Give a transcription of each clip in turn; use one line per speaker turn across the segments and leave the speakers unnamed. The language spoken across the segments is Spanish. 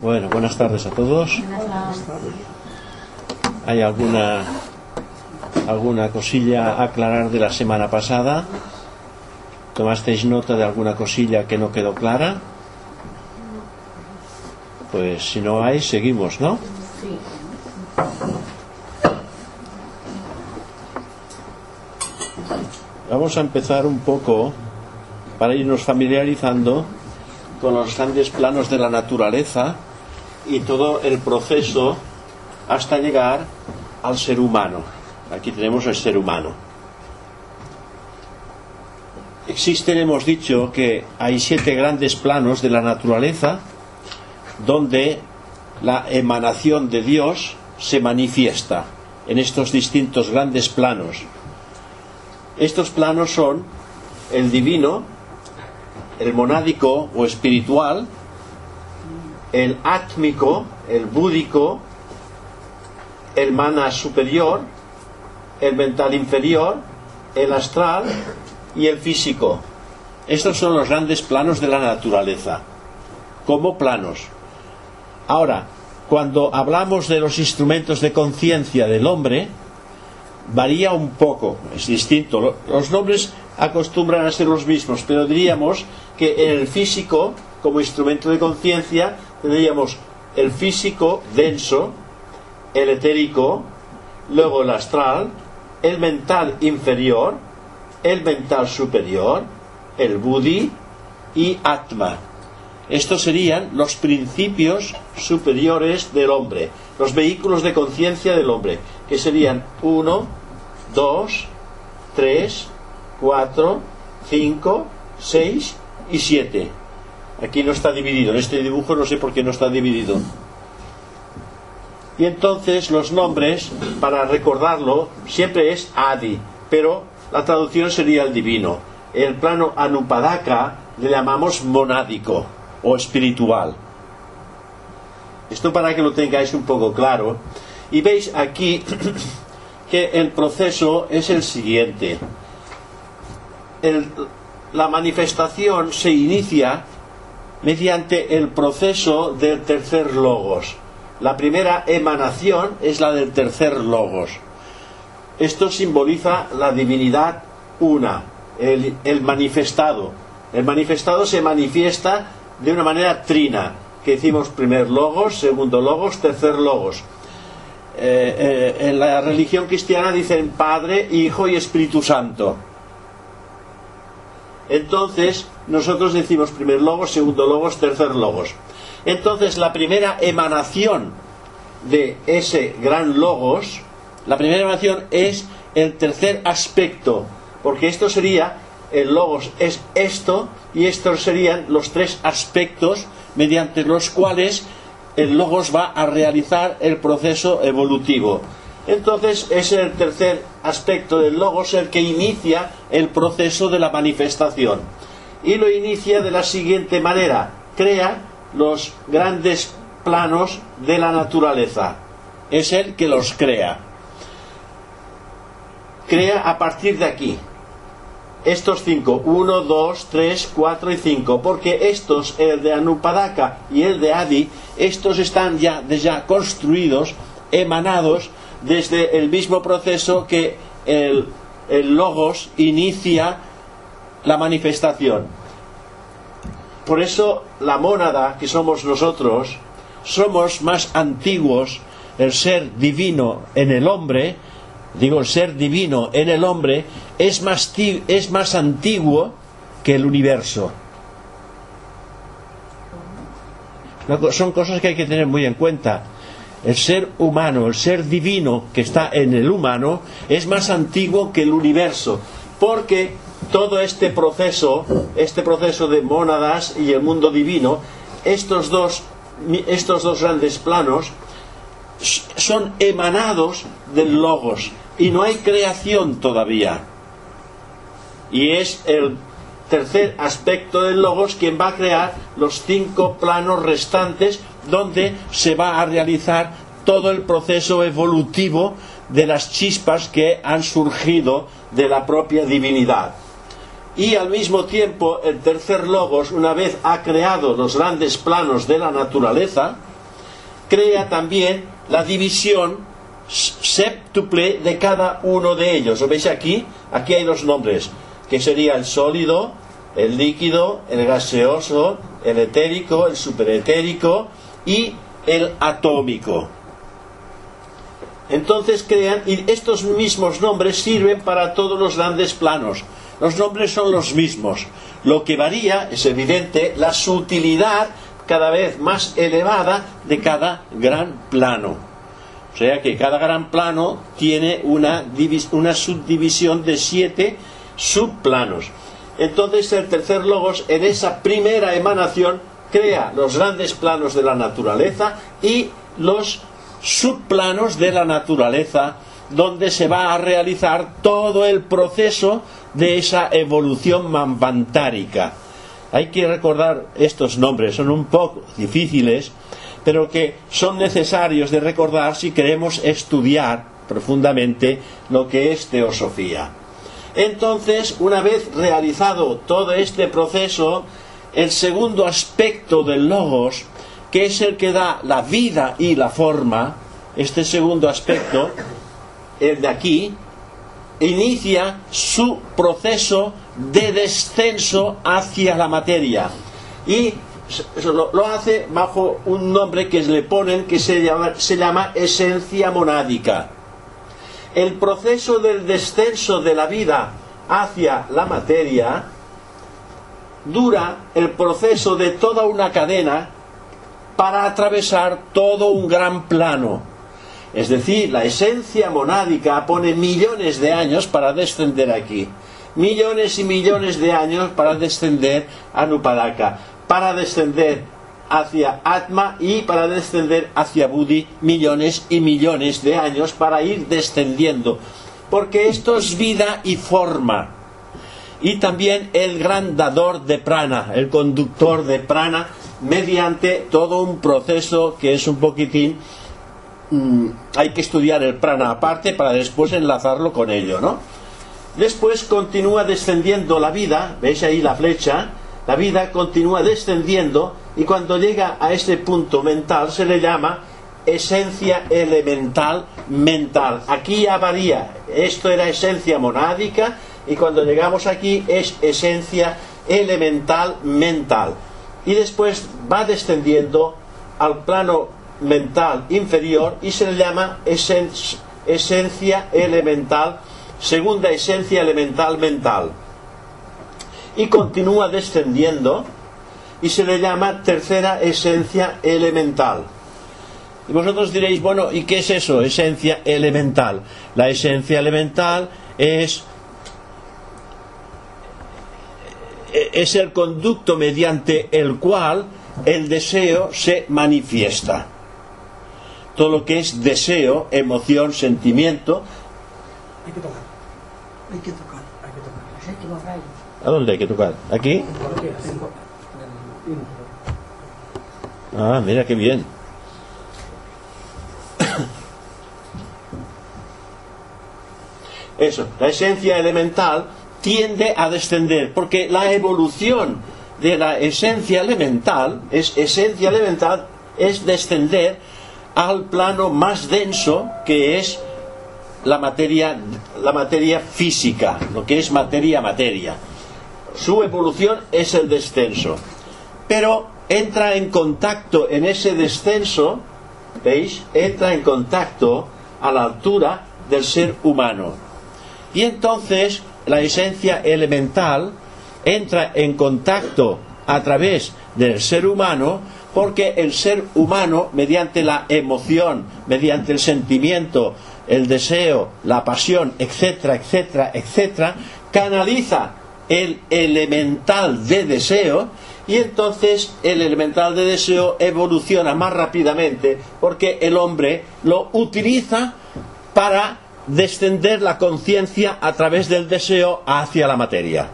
Bueno, buenas tardes a todos. ¿Hay alguna alguna cosilla a aclarar de la semana pasada? ¿Tomasteis nota de alguna cosilla que no quedó clara? Pues si no hay, seguimos, ¿no? Vamos a empezar un poco para irnos familiarizando con los grandes planos de la naturaleza y todo el proceso hasta llegar al ser humano. Aquí tenemos el ser humano. Existen, hemos dicho, que hay siete grandes planos de la naturaleza donde la emanación de Dios se manifiesta en estos distintos grandes planos. Estos planos son el divino, el monádico o espiritual, el átmico, el búdico, el mana superior, el mental inferior, el astral y el físico. Estos son los grandes planos de la naturaleza, como planos. Ahora, cuando hablamos de los instrumentos de conciencia del hombre, varía un poco, es distinto. Los nombres acostumbran a ser los mismos, pero diríamos que en el físico, como instrumento de conciencia, tendríamos el físico denso, el etérico, luego el astral, el mental inferior, el mental superior, el buddhi y atma. Estos serían los principios superiores del hombre, los vehículos de conciencia del hombre, que serían 1, 2, 3, 4, 5, 6 y 7. Aquí no está dividido, en este dibujo no sé por qué no está dividido. Y entonces los nombres, para recordarlo, siempre es Adi, pero la traducción sería el divino. El plano Anupadaka le llamamos monádico o espiritual. Esto para que lo tengáis un poco claro. Y veis aquí que el proceso es el siguiente. La manifestación se inicia mediante el proceso del tercer logos. La primera emanación es la del tercer logos. Esto simboliza la divinidad una, el, el manifestado. El manifestado se manifiesta de una manera trina, que decimos primer logos, segundo logos, tercer logos. Eh, eh, en la religión cristiana dicen Padre, Hijo y Espíritu Santo. Entonces, nosotros decimos primer logos, segundo logos, tercer logos. Entonces, la primera emanación de ese gran logos, la primera emanación es el tercer aspecto, porque esto sería, el logos es esto, y estos serían los tres aspectos mediante los cuales el logos va a realizar el proceso evolutivo. Entonces es el tercer aspecto del logos el que inicia el proceso de la manifestación. Y lo inicia de la siguiente manera. Crea los grandes planos de la naturaleza. Es el que los crea. Crea a partir de aquí. Estos cinco, uno, dos, tres, cuatro y cinco, porque estos, el de Anupadaka y el de Adi, estos están ya, ya construidos, emanados desde el mismo proceso que el, el logos inicia la manifestación. Por eso la mónada que somos nosotros, somos más antiguos, el ser divino en el hombre, digo el ser divino en el hombre, es más, es más antiguo que el universo. Son cosas que hay que tener muy en cuenta el ser humano, el ser divino que está en el humano, es más antiguo que el universo, porque todo este proceso, este proceso de mónadas y el mundo divino, estos dos, estos dos grandes planos, son emanados del logos y no hay creación todavía. Y es el tercer aspecto del logos quien va a crear los cinco planos restantes donde se va a realizar todo el proceso evolutivo de las chispas que han surgido de la propia divinidad. Y al mismo tiempo el tercer logos, una vez ha creado los grandes planos de la naturaleza, crea también la división septuple de cada uno de ellos. ¿Lo veis aquí? Aquí hay los nombres, que sería el sólido, el líquido, el gaseoso, el etérico, el superetérico y el atómico. Entonces crean, y estos mismos nombres sirven para todos los grandes planos. Los nombres son los mismos. Lo que varía, es evidente, la sutilidad cada vez más elevada de cada gran plano. O sea que cada gran plano tiene una, una subdivisión de siete subplanos. Entonces el tercer logos en esa primera emanación crea los grandes planos de la naturaleza y los subplanos de la naturaleza donde se va a realizar todo el proceso de esa evolución mambantárica. Hay que recordar estos nombres, son un poco difíciles, pero que son necesarios de recordar si queremos estudiar profundamente lo que es teosofía. Entonces, una vez realizado todo este proceso, el segundo aspecto del logos, que es el que da la vida y la forma, este segundo aspecto, el de aquí, inicia su proceso de descenso hacia la materia. Y lo, hace bajo un nombre que le ponen que se llama, se llama esencia monádica. El proceso del descenso de la vida hacia la materia dura el proceso de toda una cadena para atravesar todo un gran plano es decir, la esencia monádica pone millones de años para descender aquí. Millones y millones de años para descender a Nupadaka. Para descender hacia Atma y para descender hacia Budi millones y millones de años para ir descendiendo. Porque esto es vida y forma. Y también el gran dador de prana, el conductor de prana, mediante todo un proceso que es un poquitín Mm, hay que estudiar el prana aparte para después enlazarlo con ello, ¿no? Después continúa descendiendo la vida, veis ahí la flecha, la vida continúa descendiendo y cuando llega a ese punto mental se le llama esencia elemental mental. Aquí ya varía, esto era esencia monádica y cuando llegamos aquí es esencia elemental mental. Y después va descendiendo al plano mental inferior y se le llama esencia elemental, segunda esencia elemental mental. Y continúa descendiendo y se le llama tercera esencia elemental. Y vosotros diréis, bueno, ¿y qué es eso? Esencia elemental. La esencia elemental es es el conducto mediante el cual el deseo se manifiesta todo lo que es deseo, emoción, sentimiento.
Hay que tocar. Hay que tocar. Hay que tocar. Hay que tocar.
¿A dónde hay que tocar? ¿Aquí? Ah, mira qué bien. Eso, la esencia elemental tiende a descender, porque la evolución de la esencia elemental es esencia elemental es descender al plano más denso que es la materia, la materia física, lo que es materia-materia. Su evolución es el descenso. Pero entra en contacto en ese descenso, ¿veis? Entra en contacto a la altura del ser humano. Y entonces la esencia elemental entra en contacto a través del ser humano porque el ser humano, mediante la emoción, mediante el sentimiento, el deseo, la pasión, etcétera, etcétera, etcétera, canaliza el elemental de deseo y entonces el elemental de deseo evoluciona más rápidamente porque el hombre lo utiliza para descender la conciencia a través del deseo hacia la materia.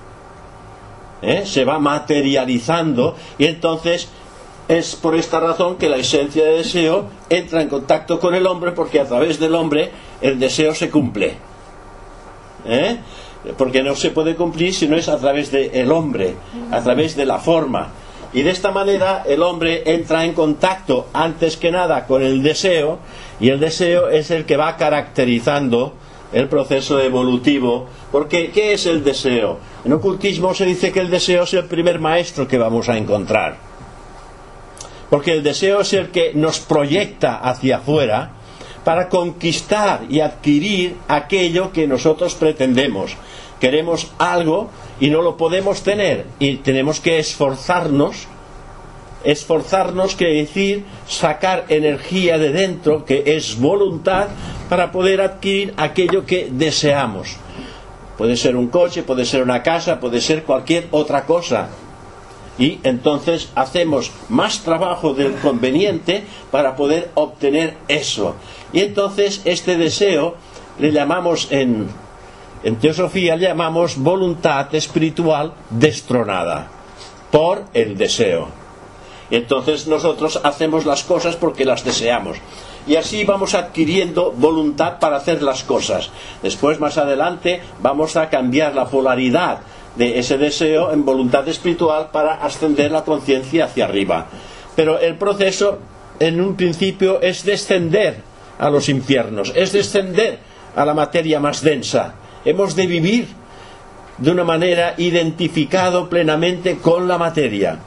¿Eh? Se va materializando y entonces es por esta razón que la esencia de deseo entra en contacto con el hombre porque a través del hombre el deseo se cumple. ¿Eh? Porque no se puede cumplir si no es a través del hombre, a través de la forma. Y de esta manera el hombre entra en contacto antes que nada con el deseo y el deseo es el que va caracterizando el proceso evolutivo. Porque, ¿qué es el deseo? En ocultismo se dice que el deseo es el primer maestro que vamos a encontrar. Porque el deseo es el que nos proyecta hacia afuera para conquistar y adquirir aquello que nosotros pretendemos. Queremos algo y no lo podemos tener y tenemos que esforzarnos. Esforzarnos quiere decir sacar energía de dentro, que es voluntad, para poder adquirir aquello que deseamos. Puede ser un coche, puede ser una casa, puede ser cualquier otra cosa. Y entonces hacemos más trabajo del conveniente para poder obtener eso. Y entonces este deseo le llamamos en, en teosofía, le llamamos voluntad espiritual destronada por el deseo. Entonces nosotros hacemos las cosas porque las deseamos. Y así vamos adquiriendo voluntad para hacer las cosas. Después, más adelante, vamos a cambiar la polaridad de ese deseo en voluntad espiritual para ascender la conciencia hacia arriba. Pero el proceso, en un principio, es descender a los infiernos, es descender a la materia más densa. Hemos de vivir de una manera identificado plenamente con la materia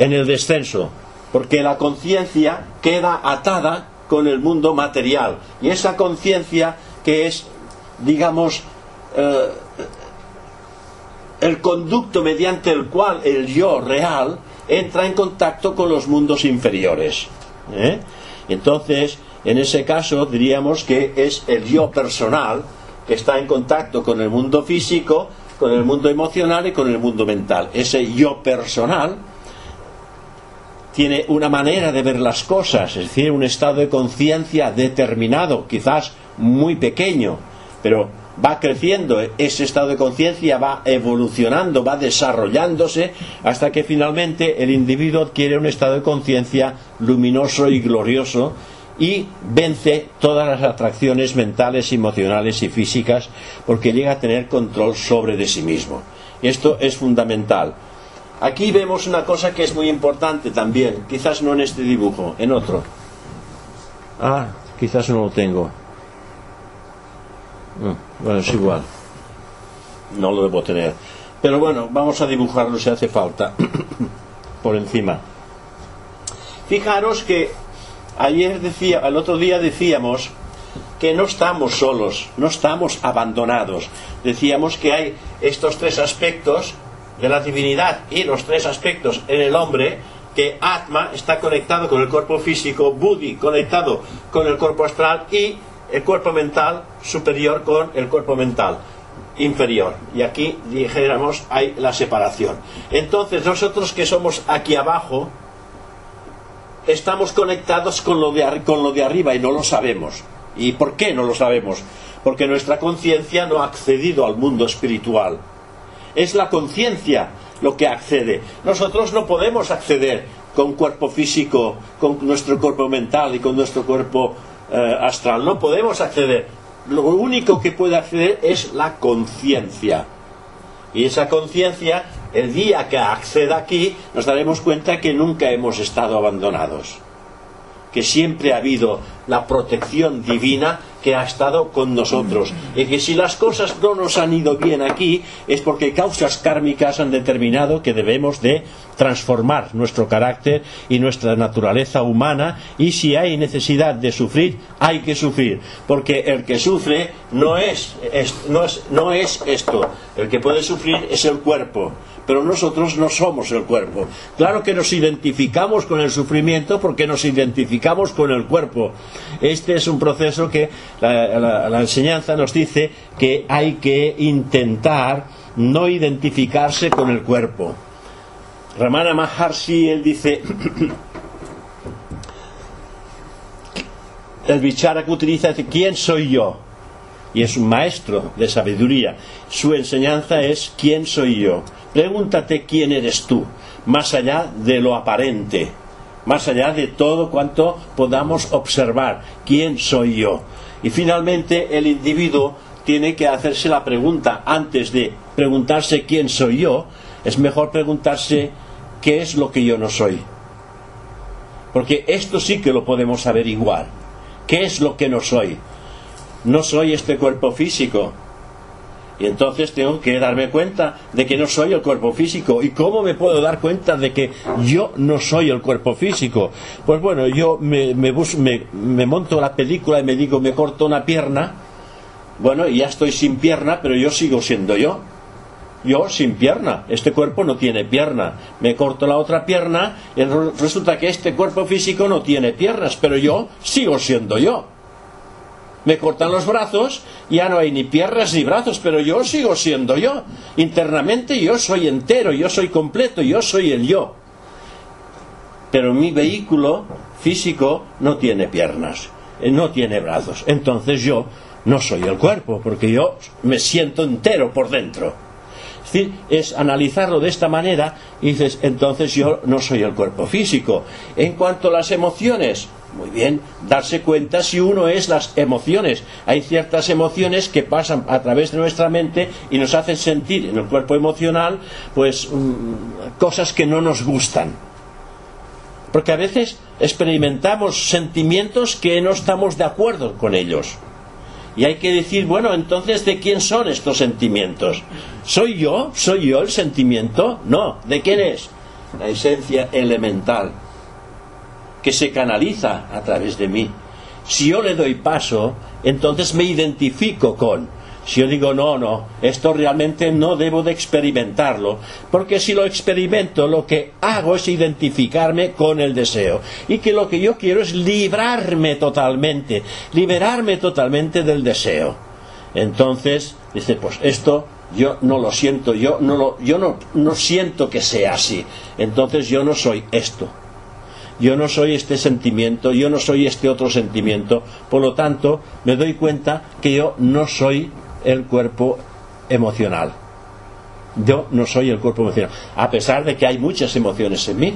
en el descenso, porque la conciencia queda atada con el mundo material y esa conciencia que es, digamos, eh, el conducto mediante el cual el yo real entra en contacto con los mundos inferiores. ¿eh? Entonces, en ese caso diríamos que es el yo personal que está en contacto con el mundo físico, con el mundo emocional y con el mundo mental. Ese yo personal tiene una manera de ver las cosas, es decir, un estado de conciencia determinado, quizás muy pequeño, pero va creciendo, ese estado de conciencia va evolucionando, va desarrollándose, hasta que finalmente el individuo adquiere un estado de conciencia luminoso y glorioso y vence todas las atracciones mentales, emocionales y físicas, porque llega a tener control sobre de sí mismo. Esto es fundamental. Aquí vemos una cosa que es muy importante también, quizás no en este dibujo, en otro. Ah, quizás no lo tengo. Mm, bueno, es igual. No lo debo tener. Pero bueno, vamos a dibujarlo si hace falta. Por encima. Fijaros que ayer decía, el otro día decíamos que no estamos solos, no estamos abandonados. Decíamos que hay estos tres aspectos de la divinidad y los tres aspectos en el hombre, que Atma está conectado con el cuerpo físico, Buddhi conectado con el cuerpo astral y el cuerpo mental superior con el cuerpo mental inferior. Y aquí, dijéramos, hay la separación. Entonces, nosotros que somos aquí abajo, estamos conectados con lo de, con lo de arriba y no lo sabemos. ¿Y por qué no lo sabemos? Porque nuestra conciencia no ha accedido al mundo espiritual. Es la conciencia lo que accede. Nosotros no podemos acceder con cuerpo físico, con nuestro cuerpo mental y con nuestro cuerpo eh, astral. No podemos acceder. Lo único que puede acceder es la conciencia. Y esa conciencia, el día que acceda aquí, nos daremos cuenta que nunca hemos estado abandonados. Que siempre ha habido la protección divina que ha estado con nosotros. Y que si las cosas no nos han ido bien aquí, es porque causas kármicas han determinado que debemos de transformar nuestro carácter y nuestra naturaleza humana. Y si hay necesidad de sufrir, hay que sufrir. Porque el que sufre no es, no es, no es esto. El que puede sufrir es el cuerpo pero nosotros no somos el cuerpo. Claro que nos identificamos con el sufrimiento porque nos identificamos con el cuerpo. Este es un proceso que la, enseñanza nos dice que hay que intentar no identificarse con el cuerpo. Ramana Maharshi, él dice, el bichara que utiliza dice, ¿quién soy yo? Y es un maestro de sabiduría. Su enseñanza es, ¿quién soy yo? Pregúntate quién eres tú, más allá de lo aparente, más allá de todo cuanto podamos observar, quién soy yo. Y finalmente el individuo tiene que hacerse la pregunta, antes de preguntarse quién soy yo, es mejor preguntarse qué es lo que yo no soy. Porque esto sí que lo podemos averiguar. ¿Qué es lo que no soy? No soy este cuerpo físico. Y entonces tengo que darme cuenta de que no soy el cuerpo físico. ¿Y cómo me puedo dar cuenta de que yo no soy el cuerpo físico? Pues bueno, yo me, me, me, monto la película y me digo, me corto una pierna. Bueno, y ya estoy sin pierna, pero yo sigo siendo yo yo sin pierna, este cuerpo no tiene pierna, me corto la otra pierna y resulta que este cuerpo físico no tiene piernas, pero yo sigo siendo yo. Me cortan los brazos, ya no hay ni piernas ni brazos, pero yo sigo siendo yo. Internamente yo soy entero, yo soy completo, yo soy el yo. Pero mi vehículo físico no tiene piernas, eh, no tiene brazos. Entonces yo no soy el cuerpo, porque yo me siento entero por dentro es analizarlo de esta manera y dices, entonces yo no soy el cuerpo físico. En cuanto a las emociones, muy bien, darse cuenta si uno es las emociones. Hay ciertas emociones que pasan a través de nuestra mente y nos hacen sentir en el cuerpo emocional, pues, mm, cosas que no nos gustan. Porque a veces experimentamos sentimientos que no estamos de acuerdo con ellos. Y hay que decir, bueno, entonces, ¿de quién son estos sentimientos? ¿Soy yo? ¿Soy yo el sentimiento? No. ¿De quién es? La esencia elemental, que se canaliza a través de mí. Si yo le doy paso, entonces me identifico con, si yo digo, no, no, esto realmente no debo de experimentarlo, porque si lo experimento, lo que hago es identificarme con el deseo. Y que lo que yo quiero es librarme totalmente, liberarme totalmente del deseo. Entonces, dice, pues esto yo no lo siento, yo no lo, yo no, no siento que sea así. Entonces yo no soy esto yo no soy este sentimiento, yo no soy este otro sentimiento, por lo tanto me doy cuenta que yo no soy el cuerpo emocional. Yo no soy el cuerpo emocional. A pesar de que hay muchas emociones en mí,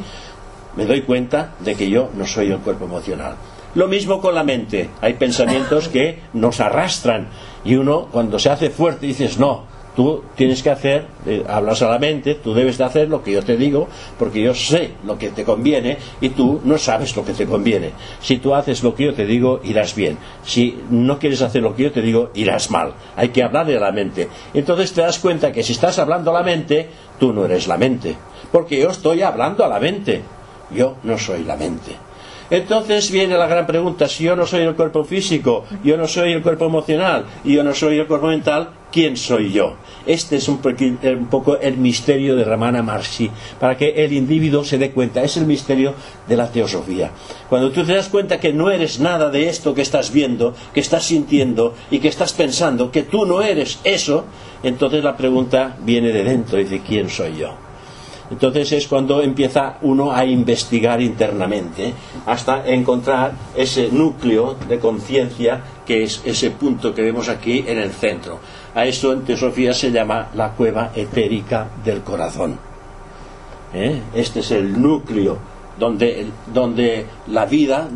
me doy cuenta de que yo no soy el cuerpo emocional. Lo mismo con la mente. Hay pensamientos que nos arrastran y uno cuando se hace fuerte dices, no, Tú tienes que hacer, eh, hablas a la mente, tú debes de hacer lo que yo te digo, porque yo sé lo que te conviene y tú no sabes lo que te conviene. Si tú haces lo que yo te digo, irás bien. Si no quieres hacer lo que yo te digo, irás mal. Hay que hablarle a la mente. Entonces te das cuenta que si estás hablando a la mente, tú no eres la mente. Porque yo estoy hablando a la mente. Yo no soy la mente. Entonces viene la gran pregunta, si yo no soy el cuerpo físico, yo no soy el cuerpo emocional y yo no soy el cuerpo mental, ¿quién soy yo? Este es un, poco el misterio de Ramana Maharshi, para que el individuo se dé cuenta, es el misterio de la teosofía. Cuando tú te das cuenta que no eres nada de esto que estás viendo, que estás sintiendo y que estás pensando, que tú no eres eso, entonces la pregunta viene de dentro, dice, ¿quién soy yo? Entonces es cuando empieza uno a investigar internamente hasta encontrar ese núcleo de conciencia que es ese punto que vemos aquí en el centro. A eso en teosofía se llama la cueva etérica del corazón. ¿Eh? Este es el núcleo donde, donde la vida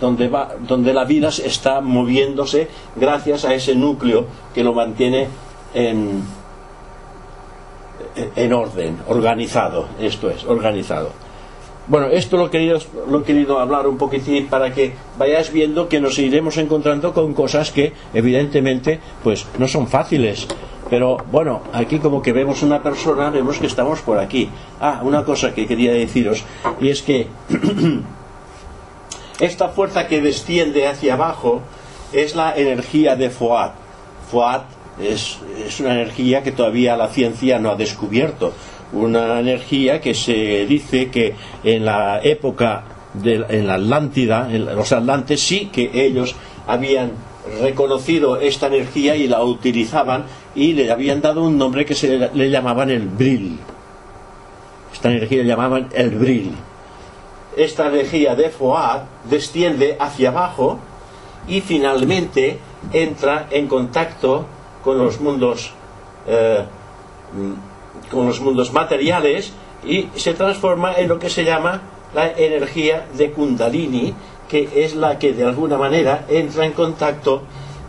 donde, va, donde la vida está moviéndose gracias a ese núcleo que lo mantiene en, en orden, organizado, esto es, organizado. Bueno, esto lo he, querido, lo he querido hablar un poquitín para que vayáis viendo que nos iremos encontrando con cosas que evidentemente pues no son fáciles. Pero bueno, aquí como que vemos una persona, vemos que estamos por aquí. Ah, una cosa que quería deciros, y es que esta fuerza que desciende hacia abajo es la energía de Foat. Foat es, una energía que todavía la ciencia no ha descubierto. Una energía que se dice que en la época de en la Atlántida, en los atlantes, sí que ellos habían reconocido esta energía y la utilizaban y le habían dado un nombre que se le, llamaban el bril. Esta energía le llamaban el bril. Esta energía de Foad desciende hacia abajo y finalmente entra en contacto con los mundos eh, con los mundos materiales y se transforma en lo que se llama la energía de Kundalini, que es la que de alguna manera entra en contacto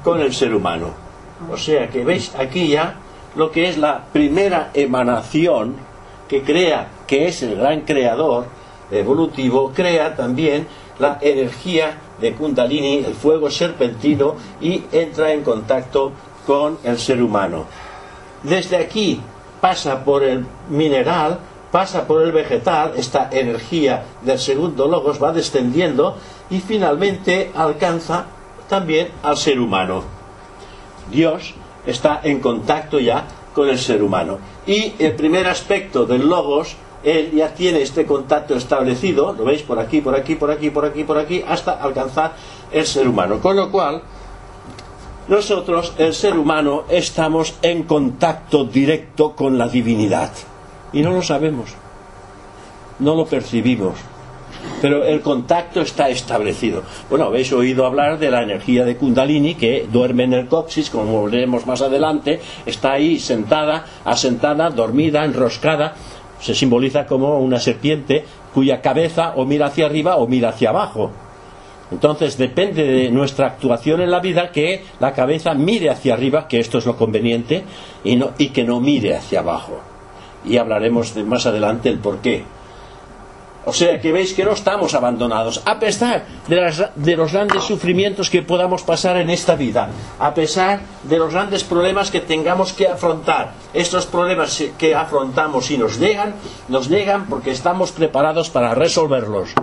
con el ser humano. O sea que veis aquí ya lo que es la primera emanación que crea que es el gran creador evolutivo, crea también la energía de Kundalini, el fuego serpentino, y entra en contacto con el ser humano. Desde aquí pasa por el mineral, pasa por el vegetal, esta energía del segundo logos va descendiendo y finalmente alcanza también al ser humano. Dios está en contacto ya con el ser humano. Y el primer aspecto del logos, él ya tiene este contacto establecido, lo veis por aquí, por aquí, por aquí, por aquí, por aquí, hasta alcanzar el ser humano. Con lo cual, nosotros, el ser humano, estamos en contacto directo con la divinidad. Y no lo sabemos, no lo percibimos pero el contacto está establecido. Bueno, habéis oído hablar de la energía de Kundalini que duerme en el coxis, como veremos más adelante, está ahí sentada, asentada, dormida, enroscada, se simboliza como una serpiente cuya cabeza o mira hacia arriba o mira hacia abajo. Entonces depende de nuestra actuación en la vida que la cabeza mire hacia arriba, que esto es lo conveniente, y, no, y que no mire hacia abajo. Y hablaremos de, más adelante el por qué. O sea que veis que no estamos abandonados, a pesar de, los grandes sufrimientos que podamos pasar en esta vida, a pesar de los grandes problemas que tengamos que afrontar. Estos problemas que afrontamos y nos llegan, nos llegan porque estamos preparados para resolverlos.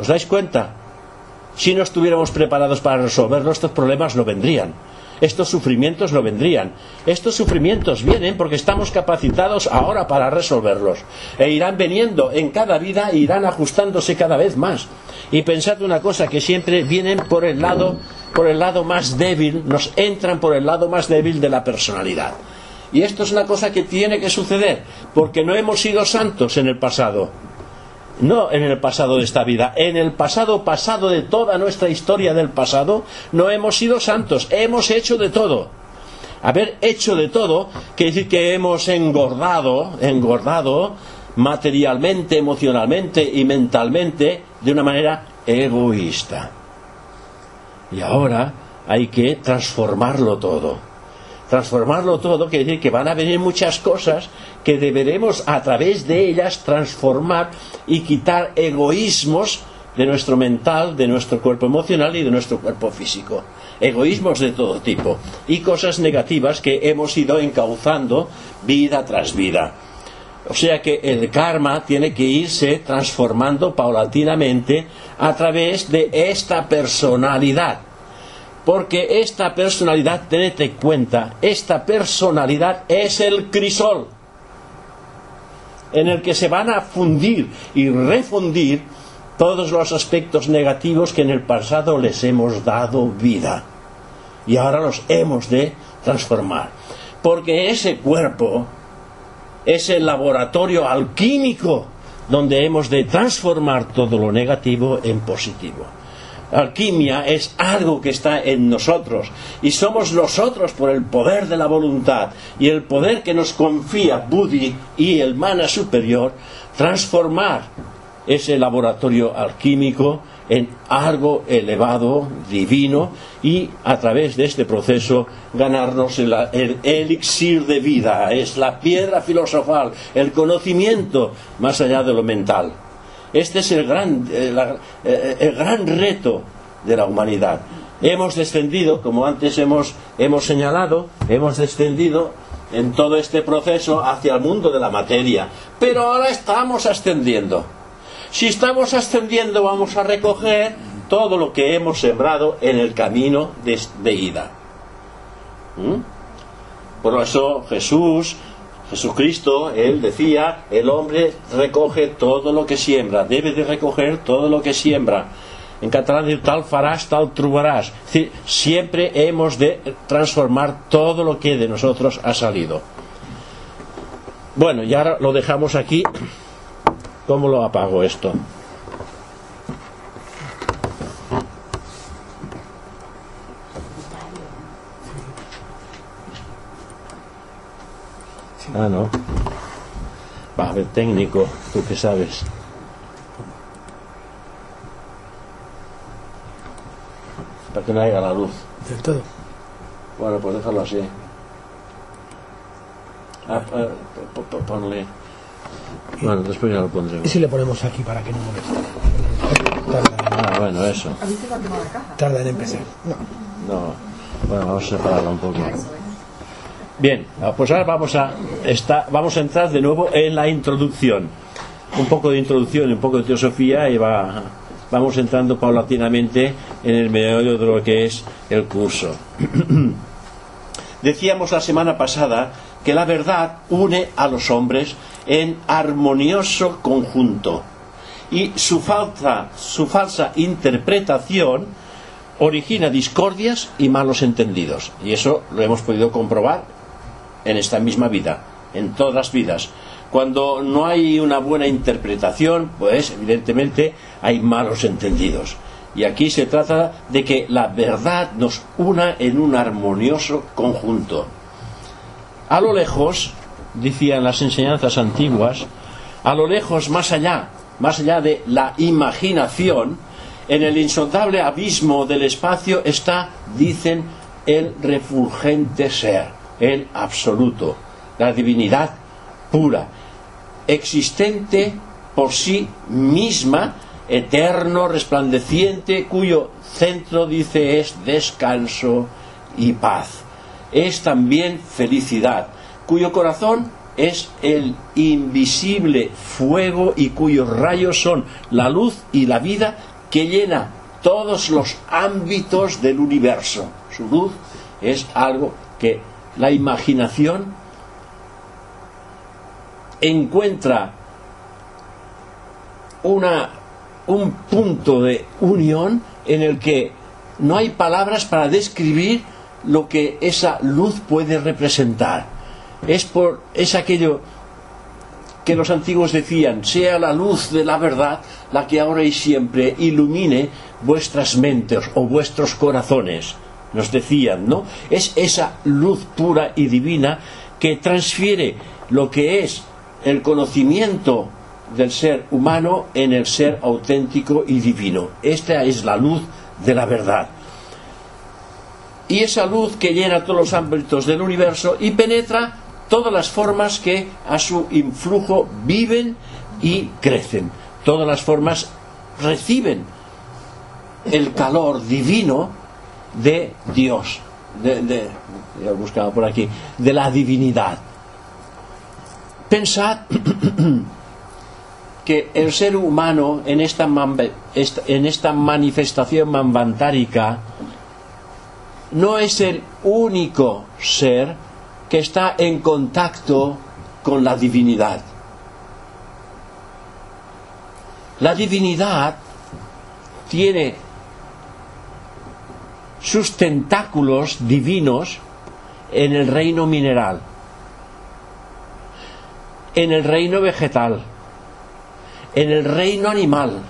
¿Os dais cuenta? Si no estuviéramos preparados para resolverlos, estos problemas no vendrían estos sufrimientos no vendrían. Estos sufrimientos vienen porque estamos capacitados ahora para resolverlos. E irán veniendo en cada vida e irán ajustándose cada vez más. Y pensad una cosa, que siempre vienen por el lado, por el lado más débil, nos entran por el lado más débil de la personalidad. Y esto es una cosa que tiene que suceder, porque no hemos sido santos en el pasado no en el pasado de esta vida, en el pasado pasado de toda nuestra historia del pasado, no hemos sido santos, hemos hecho de todo. Haber hecho de todo quiere decir que hemos engordado, engordado materialmente, emocionalmente y mentalmente de una manera egoísta. Y ahora hay que transformarlo todo transformarlo todo quiere decir que van a venir muchas cosas que deberemos a través de ellas transformar y quitar egoísmos de nuestro mental, de nuestro cuerpo emocional y de nuestro cuerpo físico. Egoísmos de todo tipo y cosas negativas que hemos ido encauzando vida tras vida. O sea que el karma tiene que irse transformando paulatinamente a través de esta personalidad porque esta personalidad, tened en cuenta, esta personalidad es el crisol en el que se van a fundir y refundir todos los aspectos negativos que en el pasado les hemos dado vida. Y ahora los hemos de transformar. Porque ese cuerpo es el laboratorio alquímico donde hemos de transformar todo lo negativo en positivo alquimia es algo que está en nosotros y somos nosotros por el poder de la voluntad y el poder que nos confía Buddhi y el mana superior transformar ese laboratorio alquímico en algo elevado, divino, y a través de este proceso ganarnos el, el, elixir de vida, es la piedra filosofal, el conocimiento más allá de lo mental. Este es el gran, eh, eh, el gran reto de la humanidad. Hemos descendido, como antes hemos, hemos señalado, hemos descendido en todo este proceso hacia el mundo de la materia. Pero ahora estamos ascendiendo. Si estamos ascendiendo vamos a recoger todo lo que hemos sembrado en el camino de, ida. ¿Mm? Por eso Jesús Jesucristo, él decía, el hombre recoge todo lo que siembra, debe de recoger todo lo que siembra. En catalán dice, tal farás, tal trobarás. Es decir, siempre hemos de transformar todo lo que de nosotros ha salido. Bueno, y ahora lo dejamos aquí. ¿Cómo lo apago esto? Ah, no. Va, a ver, técnico, tú que sabes. Para que no haya la luz.
Del todo.
Bueno, pues déjalo así. Ah, eh, ponle. Bueno, después ya lo
Y
pondremos.
si le ponemos aquí para que no moleste. Tarda,
Ah, bueno, eso.
Tarda en empezar. No.
No. Bueno, vamos a separarlo un poco. Bien, ah, pues ahora vamos a, esta- vamos a entrar de nuevo en la introducción. Un poco de introducción y un poco de teosofía y va, vamos entrando paulatinamente en el meollo de lo que es el curso. Decíamos la semana pasada que la verdad une a los hombres en armonioso conjunto y su falsa, su falsa interpretación origina discordias y malos entendidos. Y eso lo hemos podido comprobar en esta misma vida, en todas las vidas. Cuando no hay una buena interpretación, pues evidentemente hay malos entendidos. Y aquí se trata de que la verdad nos una en un armonioso conjunto. A lo lejos, decían las enseñanzas antiguas, a lo lejos, más allá, más allá de la imaginación, en el insondable abismo del espacio está, dicen, el refulgente ser, el absoluto, la divinidad pura, existente por sí misma, eterno, resplandeciente, cuyo centro, dice, es descanso y paz. Es también felicidad, cuyo corazón es el invisible fuego y cuyos rayos son la luz y la vida que llena todos los ámbitos del universo. Su luz es algo que la imaginación encuentra una, un punto de unión en el que no hay palabras para describir lo que esa luz puede representar. Es, por, es aquello que los antiguos decían, sea la luz de la verdad la que ahora y siempre ilumine vuestras mentes o vuestros corazones. Nos decían, ¿no? Es esa luz pura y divina que transfiere lo que es el conocimiento del ser humano en el ser auténtico y divino. Esta es la luz de la verdad. Y esa luz que llena todos los ámbitos del universo y penetra todas las formas que a su influjo viven y crecen. Todas las formas reciben el calor divino de Dios, de, de, ya buscaba por aquí, de la divinidad. Pensad que el ser humano en esta, en esta manifestación manvantárica no es el único ser que está en contacto con la divinidad. La divinidad tiene sus tentáculos divinos en el reino mineral, en el reino vegetal, en el reino animal,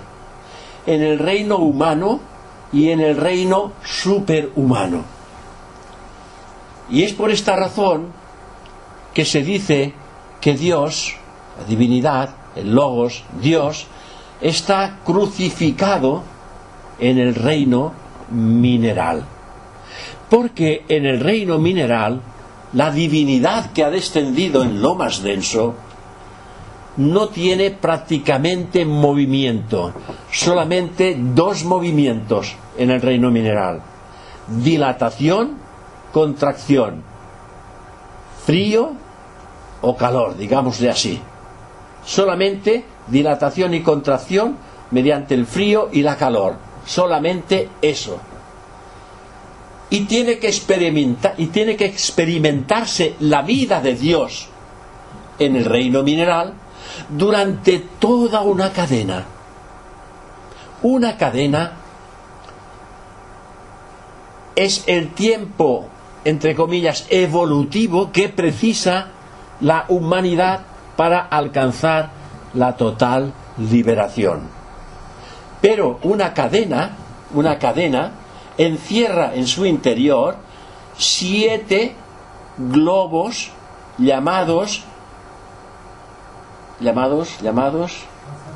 en el reino humano y en el reino superhumano. Y es por esta razón que se dice que Dios, la divinidad, el logos, Dios, está crucificado en el reino mineral. Porque en el reino mineral, la divinidad que ha descendido en lo más denso no tiene prácticamente movimiento, solamente dos movimientos en el reino mineral. Dilatación, contracción, frío o calor, digámosle así. Solamente dilatación y contracción mediante el frío y la calor. Solamente eso. Y tiene que experimentar y tiene que experimentarse la vida de Dios en el reino mineral durante toda una cadena. Una cadena es el tiempo, entre comillas, evolutivo que precisa la humanidad para alcanzar la total liberación. Pero una cadena, una cadena, encierra en su interior siete globos llamados llamados, llamados,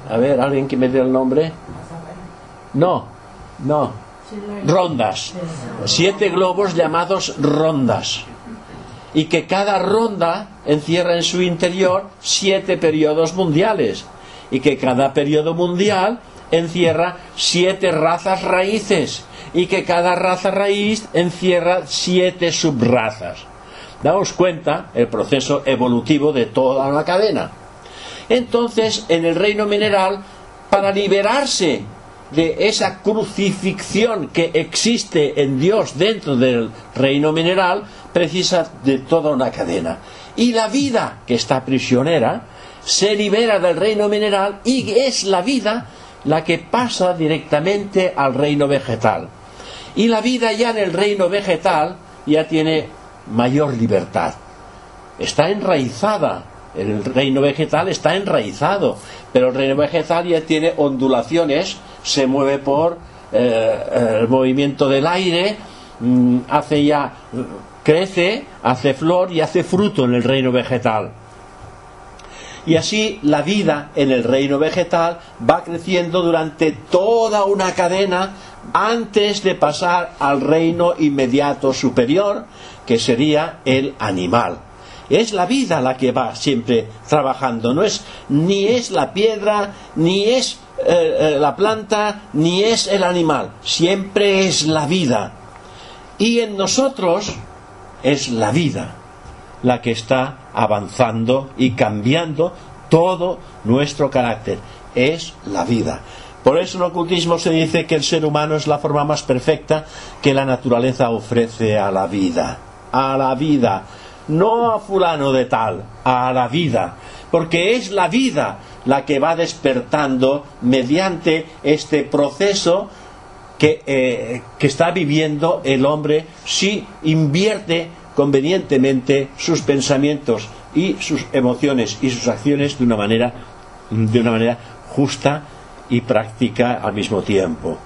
a ver, alguien que me dé el nombre. No, no, rondas. Siete globos llamados rondas. y que cada ronda encierra en su interior siete periodos mundiales y que cada periodo mundial encierra siete razas raíces y que cada raza raíz encierra siete subrazas. Daos cuenta el proceso evolutivo de toda la cadena. Entonces, en el reino mineral, para liberarse de esa crucifixión que existe en Dios dentro del reino mineral, precisa de toda una cadena. Y la vida que está prisionera se libera del reino mineral y es la vida la que pasa directamente al reino vegetal. Y la vida ya en el reino vegetal ya tiene mayor libertad. Está enraizada. El reino vegetal está enraizado, pero el reino vegetal ya tiene ondulaciones, se mueve por eh, el movimiento del aire, mm, hace ya crece, hace flor y hace fruto en el reino vegetal. Y así la vida en el reino vegetal va creciendo durante toda una cadena antes de pasar al reino inmediato superior, que sería el animal. Es la vida la que va siempre trabajando, no es ni es la piedra, ni es eh, eh, la planta, ni es el animal, siempre es la vida. Y en nosotros es la vida la que está avanzando y cambiando todo nuestro carácter. Es la vida. Por eso en el ocultismo se dice que el ser humano es la forma más perfecta que la naturaleza ofrece a la vida. A la vida. No a fulano de tal, a la vida. Porque es la vida la que va despertando mediante este proceso que, eh, que está viviendo el hombre si invierte convenientemente sus pensamientos y sus emociones y sus acciones de una manera de una manera justa y práctica al mismo tiempo.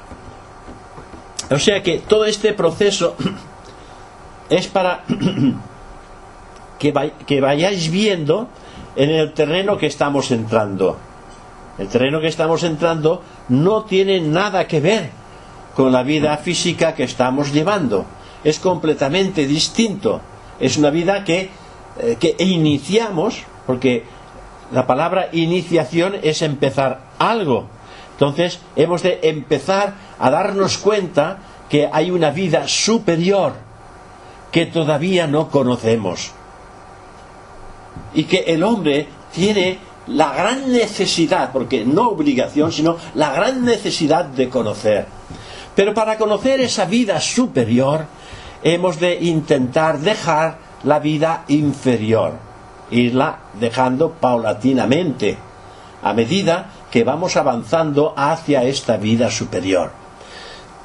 O sea que todo este proceso es para que, vayáis viendo en el terreno que estamos entrando. El terreno que estamos entrando no tiene nada que ver con la vida física que estamos llevando es completamente distinto. Es una vida que, eh, que iniciamos, porque la palabra iniciación es empezar algo. Entonces hemos de empezar a darnos cuenta que hay una vida superior que todavía no conocemos. Y que el hombre tiene la gran necesidad, porque no obligación, sino la gran necesidad de conocer. Pero para conocer esa vida superior, hemos de intentar dejar la vida inferior, irla dejando paulatinamente, a medida que vamos avanzando hacia esta vida superior.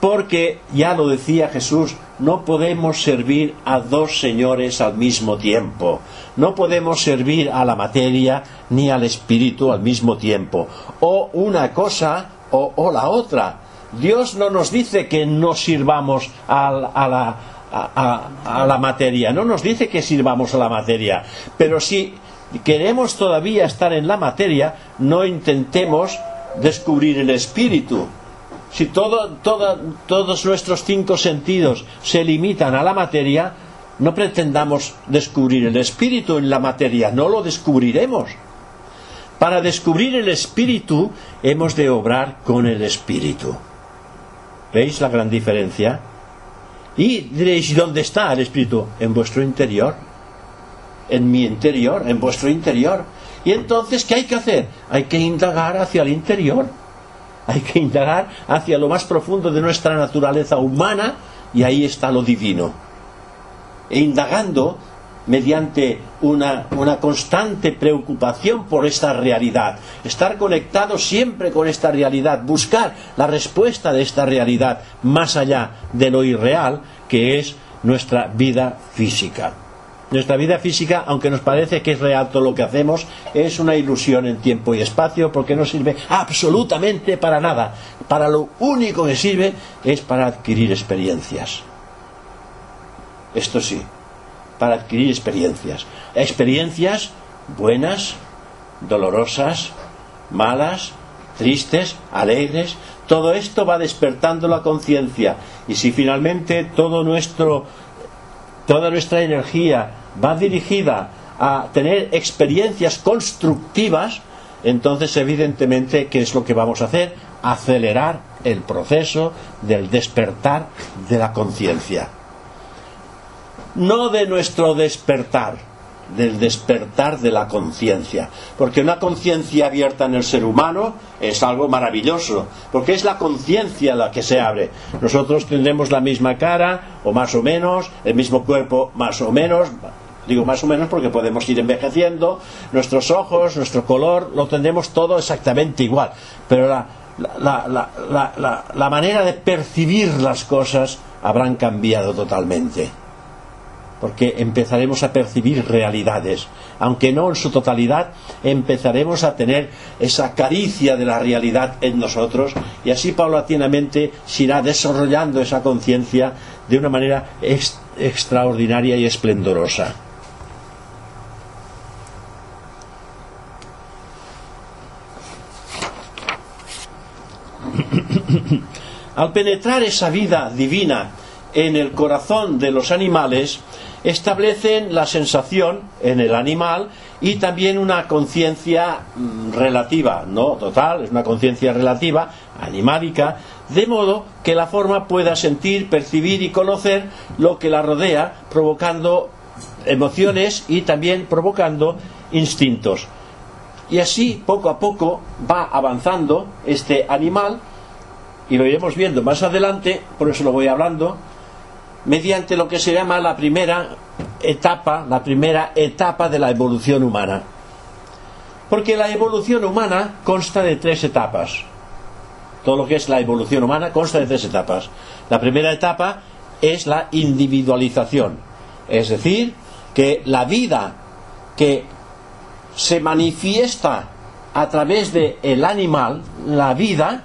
Porque, ya lo decía Jesús, no podemos servir a dos señores al mismo tiempo. No podemos servir a la materia ni al espíritu al mismo tiempo. O una cosa o, la otra. Dios no nos dice que no sirvamos a la, a, la materia, no nos dice que sirvamos a la materia, pero si queremos todavía estar en la materia, no intentemos descubrir el espíritu. Si todos nuestros cinco sentidos se limitan a la materia, no pretendamos descubrir el espíritu en la materia, no lo descubriremos. Para descubrir el espíritu hemos de obrar con el espíritu. ¿Veis la gran diferencia? Y diréis, ¿dónde está el Espíritu? En vuestro interior. En mi interior, en vuestro interior. Y entonces, ¿qué hay que hacer? Hay que indagar hacia el interior. Hay que indagar hacia lo más profundo de nuestra naturaleza humana y ahí está lo divino. E indagando mediante una, una, constante preocupación por esta realidad, estar conectado siempre con esta realidad, buscar la respuesta de esta realidad más allá de lo irreal que es nuestra vida física. Nuestra vida física, aunque nos parece que es real todo lo que hacemos, es una ilusión en tiempo y espacio porque no sirve absolutamente para nada. Para lo único que sirve es para adquirir experiencias. Esto sí, para adquirir experiencias. Experiencias buenas, dolorosas, malas, tristes, alegres. Todo esto va despertando la conciencia. Y si finalmente todo nuestro toda nuestra energía va dirigida a tener experiencias constructivas, entonces evidentemente, ¿qué es lo que vamos a hacer? Acelerar el proceso del despertar de la conciencia. No de nuestro despertar, del despertar de la conciencia. Porque una conciencia abierta en el ser humano es algo maravilloso, porque es la conciencia la que se abre. Nosotros tendremos la misma cara, o más o menos, el mismo cuerpo, más o menos. Digo más o menos porque podemos ir envejeciendo, nuestros ojos, nuestro color, lo tendremos todo exactamente igual. Pero la, la manera de percibir las cosas habrán cambiado totalmente porque empezaremos a percibir realidades, aunque no en su totalidad, empezaremos a tener esa caricia de la realidad en nosotros y así paulatinamente se irá desarrollando esa conciencia de una manera extraordinaria y esplendorosa. Al penetrar esa vida divina en el corazón de los animales, establecen la sensación en el animal y también una conciencia mm, relativa, no total, es una conciencia relativa, animálica, de modo que la forma pueda sentir, percibir y conocer lo que la rodea, provocando emociones y también provocando instintos. Y así, poco a poco, va avanzando este animal, y lo iremos viendo más adelante, por eso lo voy hablando, mediante lo que se llama la primera etapa, la primera etapa de la evolución humana. Porque la evolución humana consta de tres etapas. Todo lo que es la evolución humana consta de tres etapas. La primera etapa es la individualización. Es decir, que la vida que se manifiesta a través del el animal, la vida,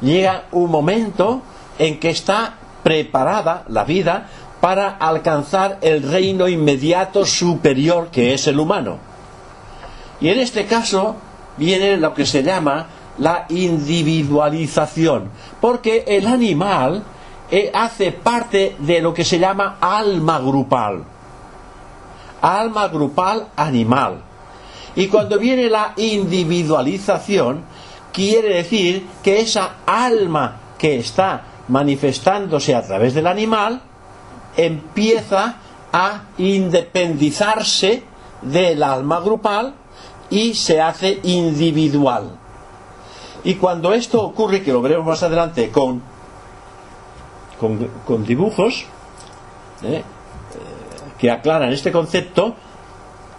llega un momento en que está preparada la vida para alcanzar el reino inmediato superior que es el humano. Y en este caso viene lo que se llama la individualización, porque el animal eh, hace parte de lo que se llama alma grupal. Alma grupal animal. Y cuando viene la individualización, quiere decir que esa alma que está manifestándose a través del animal, empieza a independizarse del alma grupal y se hace individual. Y cuando esto ocurre, que lo veremos más adelante con, con, dibujos ¿eh? Eh, que aclaran este concepto,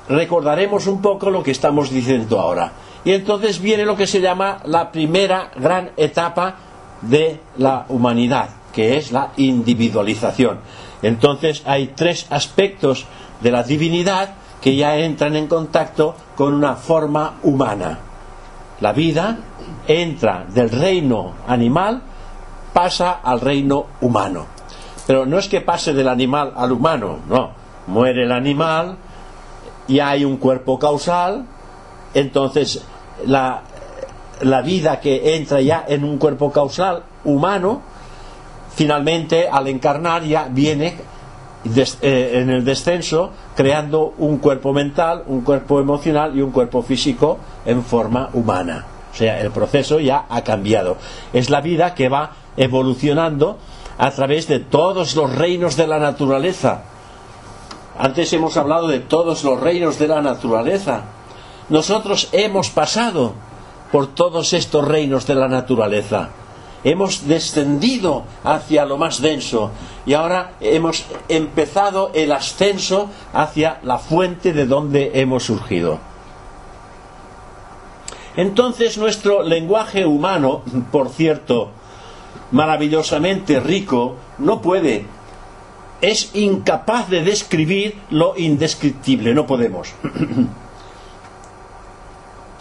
recordaremos un poco lo que estamos diciendo ahora. Y entonces viene lo que se llama la primera gran etapa de la humanidad, que es la individualización. Entonces hay tres aspectos de la divinidad que ya entran en contacto con una forma humana. La vida entra del reino animal, pasa al reino humano. Pero no es que pase del animal al humano, no. Muere el animal y hay un cuerpo causal, entonces la, la vida que entra ya en un cuerpo causal humano, finalmente al encarnar ya viene eh, en el descenso creando un cuerpo mental, un cuerpo emocional y un cuerpo físico en forma humana. O sea, el proceso ya ha cambiado. Es la vida que va evolucionando a través de todos los reinos de la naturaleza. Antes hemos hablado de todos los reinos de la naturaleza. Nosotros hemos pasado por todos estos reinos de la naturaleza. Hemos descendido hacia lo más denso y ahora hemos empezado el ascenso hacia la fuente de donde hemos surgido. Entonces nuestro lenguaje humano, por cierto, maravillosamente rico, no puede, es incapaz de describir lo indescriptible, no podemos.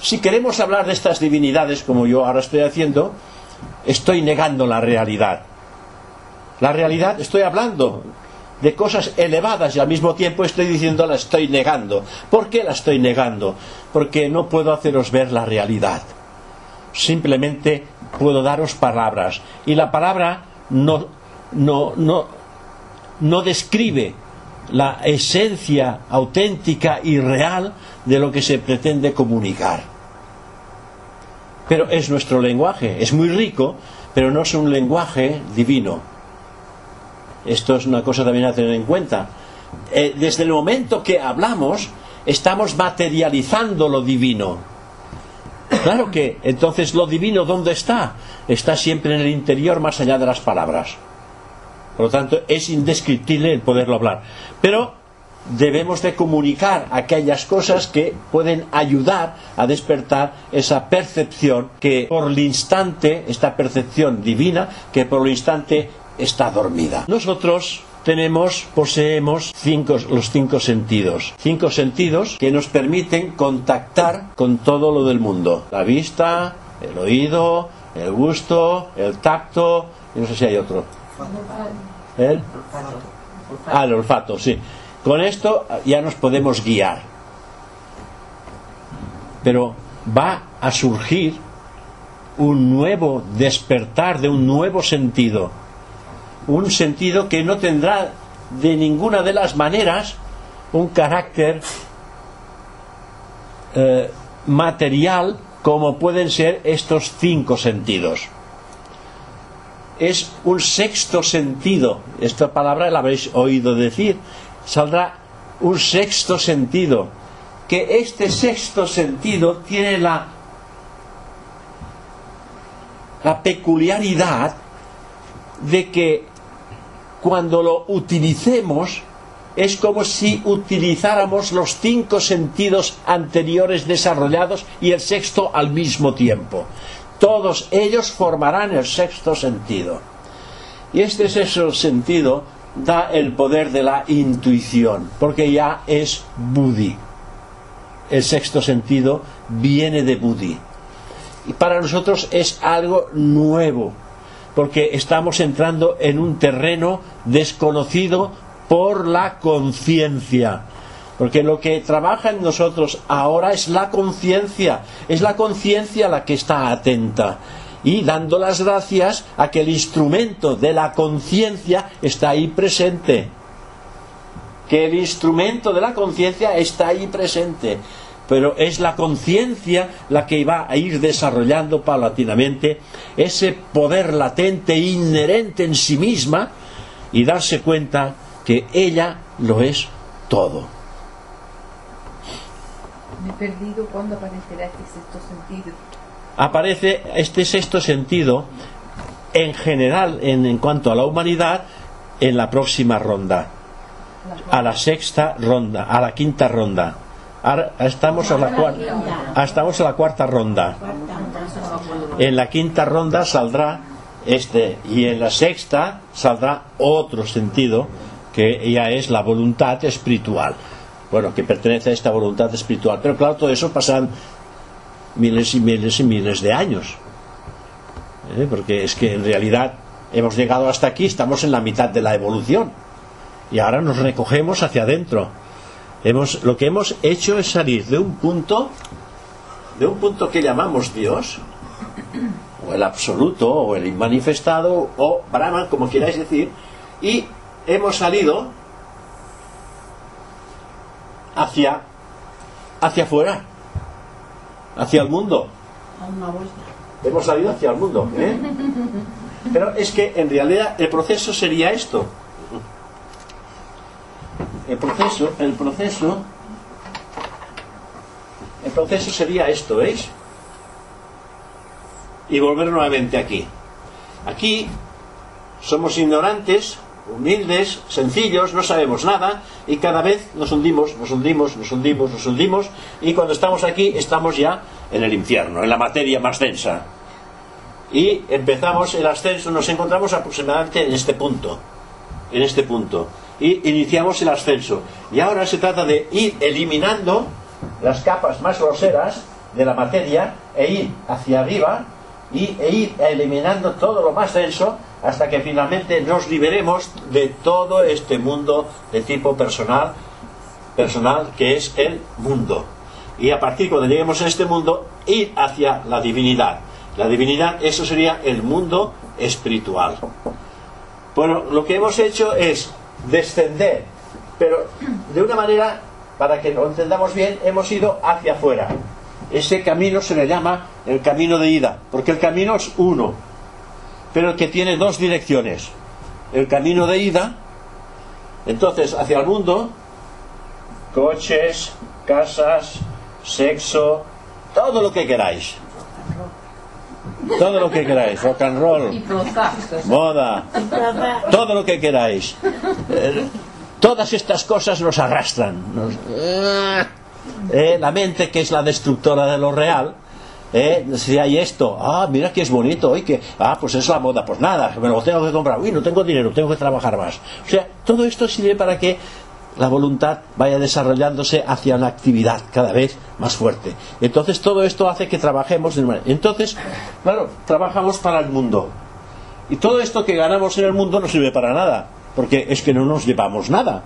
si queremos hablar de estas divinidades, como yo ahora estoy haciendo, estoy negando la realidad. La realidad, estoy hablando de cosas elevadas y al mismo tiempo estoy diciendo la estoy negando. ¿Por qué la estoy negando? Porque no puedo haceros ver la realidad. Simplemente puedo daros palabras. Y la palabra no, no, no, no describe la esencia auténtica y real de lo que se pretende comunicar. Pero es nuestro lenguaje, es muy rico, pero no es un lenguaje divino. Esto es una cosa también a tener en cuenta. Eh, desde el momento que hablamos, estamos materializando lo divino. Claro que entonces lo divino, ¿dónde está? Está siempre en el interior, más allá de las palabras. Por lo tanto, es indescriptible el poderlo hablar. Pero debemos de comunicar aquellas cosas que pueden ayudar a despertar esa percepción que por el instante, esta percepción divina, que por el instante está dormida. Nosotros tenemos, poseemos cinco, los cinco sentidos. Cinco sentidos que nos permiten contactar con todo lo del mundo. La vista, el oído, el gusto, el tacto, y no sé si hay otro. ¿El? Ah, el olfato, sí. Con esto ya nos podemos guiar. Pero va a surgir un nuevo despertar de un nuevo sentido un sentido que no tendrá de ninguna de las maneras un carácter eh, material como pueden ser estos cinco sentidos. Es un sexto sentido, esta palabra la habéis oído decir, saldrá un sexto sentido, que este sexto sentido tiene la, peculiaridad de que cuando lo utilicemos es como si utilizáramos los cinco sentidos anteriores desarrollados y el sexto al mismo tiempo. Todos ellos formarán el sexto sentido. Y este sexto sentido da el poder de la intuición, porque ya es Budi. El sexto sentido viene de Budi. Y para nosotros es algo nuevo, porque estamos entrando en un terreno desconocido por la conciencia. Porque lo que trabaja en nosotros ahora es la conciencia, es la conciencia la que está atenta y dando las gracias a que el instrumento de la conciencia está ahí presente. Que el instrumento de la conciencia está ahí presente pero es la conciencia la que va a ir desarrollando paulatinamente ese poder latente inherente en sí misma y darse cuenta que ella lo es todo.
Me he perdido cuando aparecerá este sexto sentido.
Aparece este sexto sentido en general en, en cuanto a la humanidad en la próxima ronda, a la sexta ronda, a la quinta ronda. Ahora estamos a la cuarta, estamos a la cuarta ronda. En la quinta ronda saldrá este y en la sexta saldrá otro sentido que ya es la voluntad espiritual. Bueno, que pertenece a esta voluntad espiritual. Pero claro, todo eso pasan miles y miles y miles de años. ¿Eh? Porque es que en realidad hemos llegado hasta aquí, estamos en la mitad de la evolución. Y ahora nos recogemos hacia adentro Hemos, lo que hemos hecho es salir de un punto, de un punto que llamamos Dios, o el absoluto, o el inmanifestado, o Brahman, como queráis decir, y hemos salido hacia, hacia afuera, hacia el mundo. Hemos salido hacia el mundo. ¿eh? Pero es que en realidad el proceso sería esto el proceso, el proceso, el proceso sería esto, ¿veis? Y volver nuevamente aquí. Aquí somos ignorantes, humildes, sencillos, no sabemos nada y cada vez nos hundimos, nos hundimos, nos hundimos, nos hundimos y cuando estamos aquí estamos ya en el infierno, en la materia más densa. Y empezamos el ascenso, nos encontramos aproximadamente en este punto, en este punto y iniciamos el ascenso. Y ahora se trata de ir eliminando las capas más groseras de la materia e ir hacia arriba y, e ir eliminando todo lo más denso hasta que finalmente nos liberemos de todo este mundo de tipo personal, personal que es el mundo. Y a partir cuando lleguemos a este mundo, ir hacia la divinidad. La divinidad, eso sería el mundo espiritual. Bueno, lo que hemos hecho es descender pero de una manera, para que lo entendamos bien, hemos ido hacia afuera. Ese camino se le llama el camino de ida, porque el camino es uno, pero que tiene dos direcciones. El camino de ida, entonces hacia el mundo, coches, casas, sexo, todo lo que queráis. Todo lo que queráis, rock and roll, moda, todo lo que queráis. Eh, todas estas cosas nos arrastran. nos- Eh, la mente, que es la destructora de lo real, eh, si hay esto, ah, mira que es bonito, que, ah, pues es la moda, pues nada, me lo tengo que comprar, uy, no tengo dinero, tengo que trabajar más. O sea, todo esto sirve para que la voluntad vaya desarrollándose hacia una actividad cada vez más fuerte. Entonces todo esto hace que trabajemos de manera. Entonces, claro, trabajamos para el mundo. Y todo esto que ganamos en el mundo no sirve para nada, porque es que no nos llevamos nada.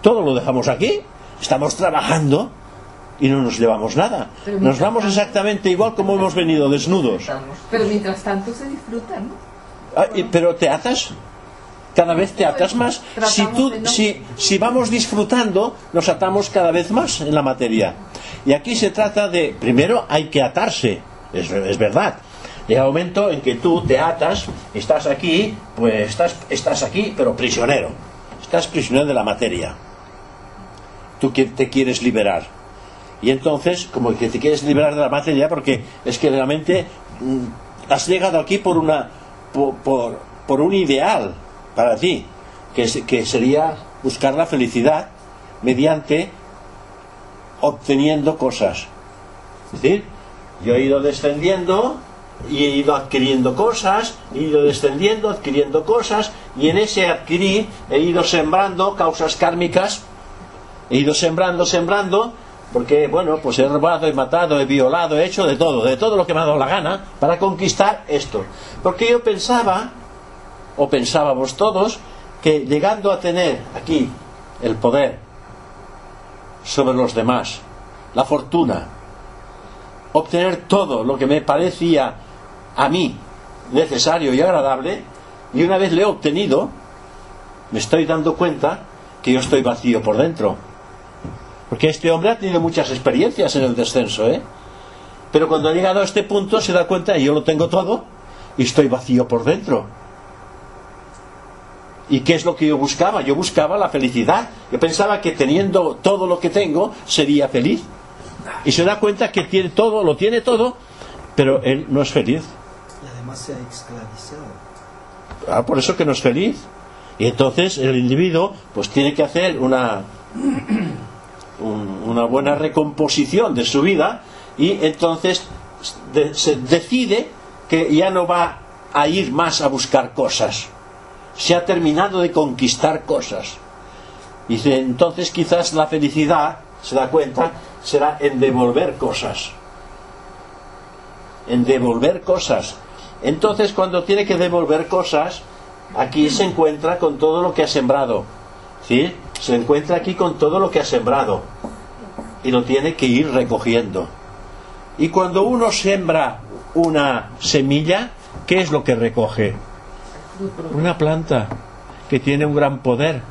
Todo lo dejamos aquí, estamos trabajando y no nos llevamos nada. Nos vamos exactamente igual como hemos venido, desnudos.
Pero mientras tanto se disfruta, ¿no?
Ah, pero te atas, cada vez te atas más. Si, tú, si, si vamos disfrutando, nos atamos cada vez más en la materia. Y aquí se trata de, primero hay que atarse, es, es verdad. Llega un momento en que tú te atas, estás aquí, pues estás, estás aquí, pero prisionero. Estás prisionero de la materia. Tú te quieres liberar. Y entonces, como que te quieres liberar de la materia, porque es que realmente mm, has llegado aquí por una por, por, un ideal para ti, que, que sería buscar la felicidad mediante obteniendo cosas. Es decir, yo he ido descendiendo y he ido adquiriendo cosas, he ido descendiendo, adquiriendo cosas, y en ese adquirir he ido sembrando causas kármicas he ido sembrando, sembrando, porque, bueno, pues he robado, he matado, he violado, he hecho de todo, de todo lo que me ha dado la gana, para conquistar esto. Porque yo pensaba, o pensábamos todos, que llegando a tener aquí el poder sobre los demás, la fortuna, obtener todo lo que me parecía a mí necesario y agradable, y una vez lo he obtenido, me estoy dando cuenta que yo estoy vacío por dentro. Porque este hombre ha tenido muchas experiencias en el descenso, ¿eh? Pero cuando ha llegado a este punto se da cuenta que yo lo tengo todo y estoy vacío por dentro. ¿Y qué es lo que yo buscaba? Yo buscaba la felicidad. Yo pensaba que teniendo todo lo que tengo sería feliz. Y se da cuenta que tiene todo, lo tiene todo, pero él no es feliz.
Y además se ha esclavizado.
Ah, por eso que no es feliz. Y entonces el individuo pues tiene que hacer una, un- una buena recomposición de su vida y entonces se decide que ya no va a ir más a buscar cosas. Se ha terminado de conquistar cosas. Y entonces quizás la felicidad, se da cuenta, será en devolver cosas. En devolver cosas. Entonces cuando tiene que devolver cosas, aquí se encuentra con todo lo que ha sembrado. ¿Sí? Se encuentra aquí con todo lo que ha sembrado. Y lo tiene que ir recogiendo. Y cuando uno siembra una semilla, ¿qué es lo que recoge? Una planta que tiene un gran poder,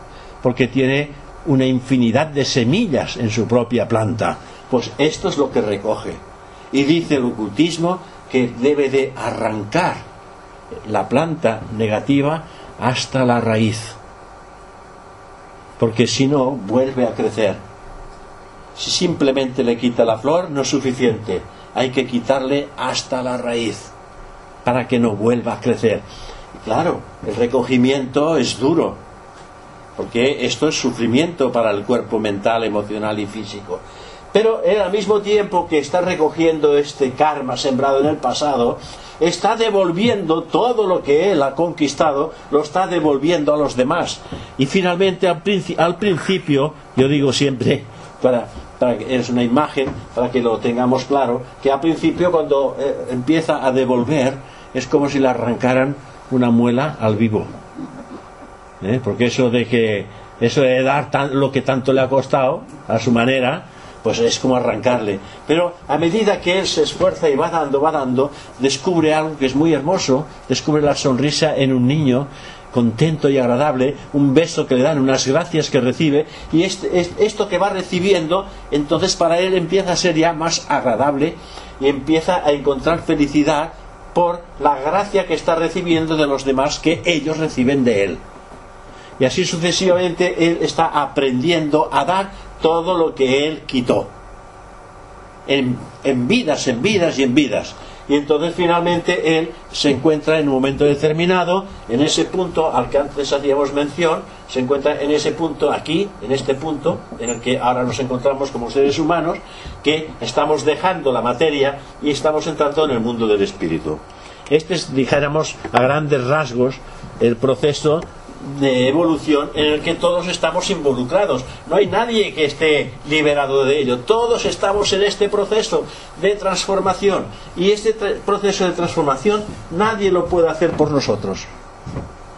porque tiene una infinidad de semillas en su propia planta. Pues esto es lo que recoge. Y dice el ocultismo que debe de arrancar la planta negativa hasta la raíz. Porque si no, vuelve a crecer. Si simplemente le quita la flor, no es suficiente. Hay que quitarle hasta la raíz para que no vuelva a crecer. Claro, el recogimiento es duro, porque esto es sufrimiento para el cuerpo mental, emocional y físico. Pero al mismo tiempo que está recogiendo este karma sembrado en el pasado, está devolviendo todo lo que él ha conquistado, lo está devolviendo a los demás. Y finalmente al, princi- al principio, yo digo siempre, para, para que es una imagen, para que lo tengamos claro, que al principio cuando eh, empieza a devolver es como si le arrancaran una muela al vivo. ¿eh? porque eso de que eso de dar tan- lo que tanto le ha costado a su manera pues es como arrancarle pero a medida que él se esfuerza y va dando va dando descubre algo que es muy hermoso descubre la sonrisa en un niño contento y agradable, un beso que le dan, unas gracias que recibe, y este- es- esto que va recibiendo, entonces para él empieza a ser ya más agradable y empieza a encontrar felicidad por la gracia que está recibiendo de los demás que ellos reciben de él. Y así sucesivamente él está aprendiendo a dar todo lo que él quitó. En, en vidas, en vidas y en vidas. Y entonces finalmente él se encuentra en un momento determinado, en ese punto al que antes hacíamos mención, se encuentra en ese punto aquí, en este punto en el que ahora nos encontramos como seres humanos, que estamos dejando la materia y estamos entrando en el mundo del espíritu. Este es, dijéramos, a grandes rasgos, el proceso de evolución en el que todos estamos involucrados. No hay nadie que esté liberado de ello. Todos estamos en este proceso de transformación. Y este tra- proceso de transformación nadie lo puede hacer por nosotros.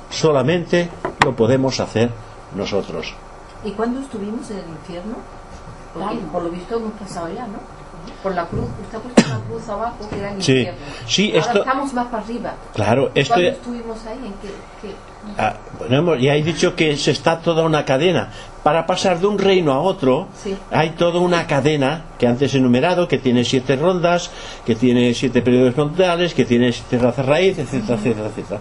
Solamente lo podemos hacer nosotros.
¿Y cuándo estuvimos en el infierno? Porque por lo visto hemos pasado ya, ¿no? Por la cruz, usted ha puesto una cruz abajo que era el
Sí.
infierno.
Sí,
Ahora
esto-
estamos más para arriba.
Claro, esto
¿Cuándo estuvimos ahí? ¿En qué? qué?
Ah, bueno, ya he dicho que se está toda una cadena. Para pasar de un reino a otro,
Sí.
hay toda una cadena que antes he enumerado, que tiene siete rondas, que tiene siete periodos frontales, que tiene siete razas raíz, etcétera, etcétera, etcétera.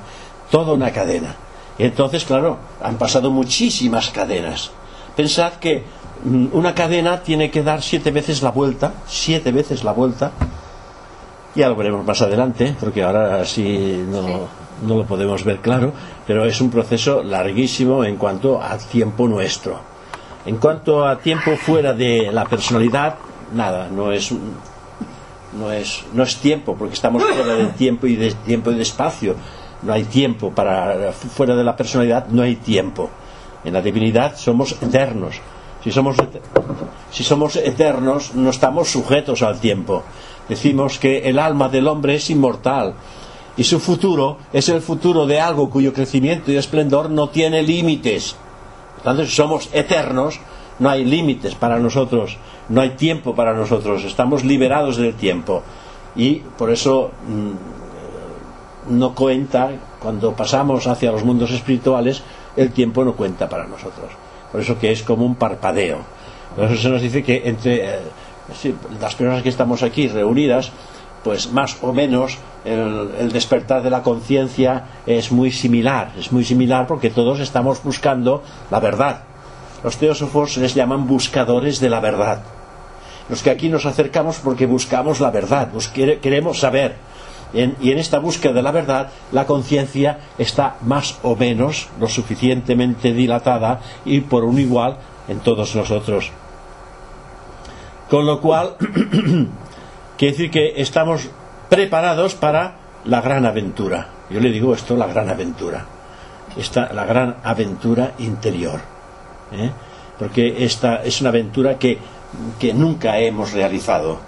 Toda una cadena. Y entonces, claro, han pasado muchísimas cadenas. Pensad que mm, una cadena tiene que dar siete veces la vuelta, siete veces la vuelta, ya lo veremos más adelante, porque ahora sí no, no lo podemos ver claro, pero es un proceso larguísimo en cuanto a tiempo nuestro. En cuanto a tiempo fuera de la personalidad, nada, no es no es no es tiempo, porque estamos fuera del tiempo y de tiempo y de espacio. No hay tiempo para fuera de la personalidad, no hay tiempo. En la divinidad somos eternos. Si somos si somos eternos, no estamos sujetos al tiempo. Decimos que el alma del hombre es inmortal y su futuro es el futuro de algo cuyo crecimiento y esplendor no tiene límites. Por tanto, si somos eternos, no hay límites para nosotros, no hay tiempo para nosotros, estamos liberados del tiempo. Y por eso mm, no cuenta, cuando pasamos hacia los mundos espirituales, el tiempo no cuenta para nosotros. Por eso que es como un parpadeo. Por eso se nos dice que entre eh, las personas que estamos aquí reunidas, pues más o menos el, despertar de la conciencia es muy similar, es muy similar porque todos estamos buscando la verdad. Los teósofos les llaman buscadores de la verdad. Los que aquí nos acercamos porque buscamos la verdad, queremos saber. Y en esta búsqueda de la verdad, la conciencia está más o menos lo suficientemente dilatada y por un igual en todos nosotros. Con lo cual, quiere decir que estamos preparados para la gran aventura. Yo le digo esto, la gran aventura. Esta, la gran aventura interior. ¿eh? Porque esta es una aventura que, que nunca hemos realizado.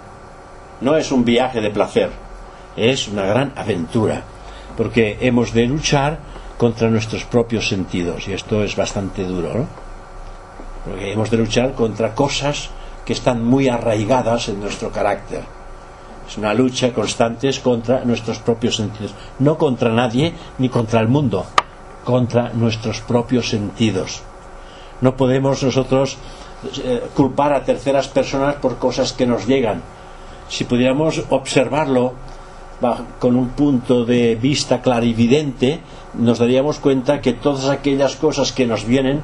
No es un viaje de placer, es una gran aventura. Porque hemos de luchar contra nuestros propios sentidos. Y esto es bastante duro, ¿no? Porque hemos de luchar contra cosas que están muy arraigadas en nuestro carácter. Es una lucha constante es contra nuestros propios sentidos. No contra nadie ni contra el mundo, contra nuestros propios sentidos. No podemos nosotros eh, culpar a terceras personas por cosas que nos llegan. Si pudiéramos observarlo con un punto de vista clarividente, nos daríamos cuenta que todas aquellas cosas que nos vienen,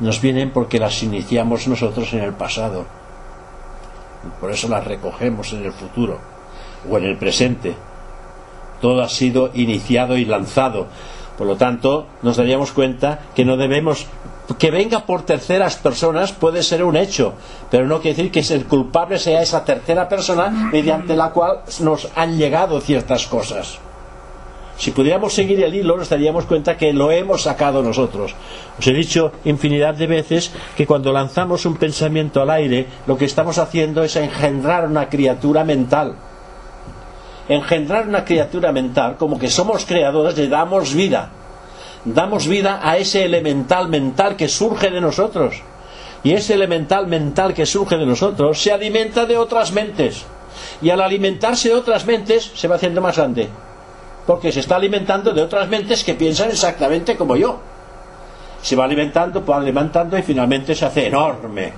nos vienen porque las iniciamos nosotros en el pasado. Por eso las recogemos en el futuro o en el presente. Todo ha sido iniciado y lanzado. Por lo tanto, nos daríamos cuenta que no debemos que venga por terceras personas puede ser un hecho, pero no quiere decir que el culpable sea esa tercera persona mediante la cual nos han llegado ciertas cosas. Si pudiéramos seguir el hilo, nos daríamos cuenta que lo hemos sacado nosotros. Os he dicho infinidad de veces que cuando lanzamos un pensamiento al aire, lo que estamos haciendo es engendrar una criatura mental. Engendrar una criatura mental, como que somos creadores, le damos vida. Damos vida a ese elemental mental que surge de nosotros. Y ese elemental mental que surge de nosotros se alimenta de otras mentes. Y al alimentarse de otras mentes se va haciendo más grande porque se está alimentando de otras mentes que piensan exactamente como yo. Se va alimentando, va alimentando y finalmente se hace enorme.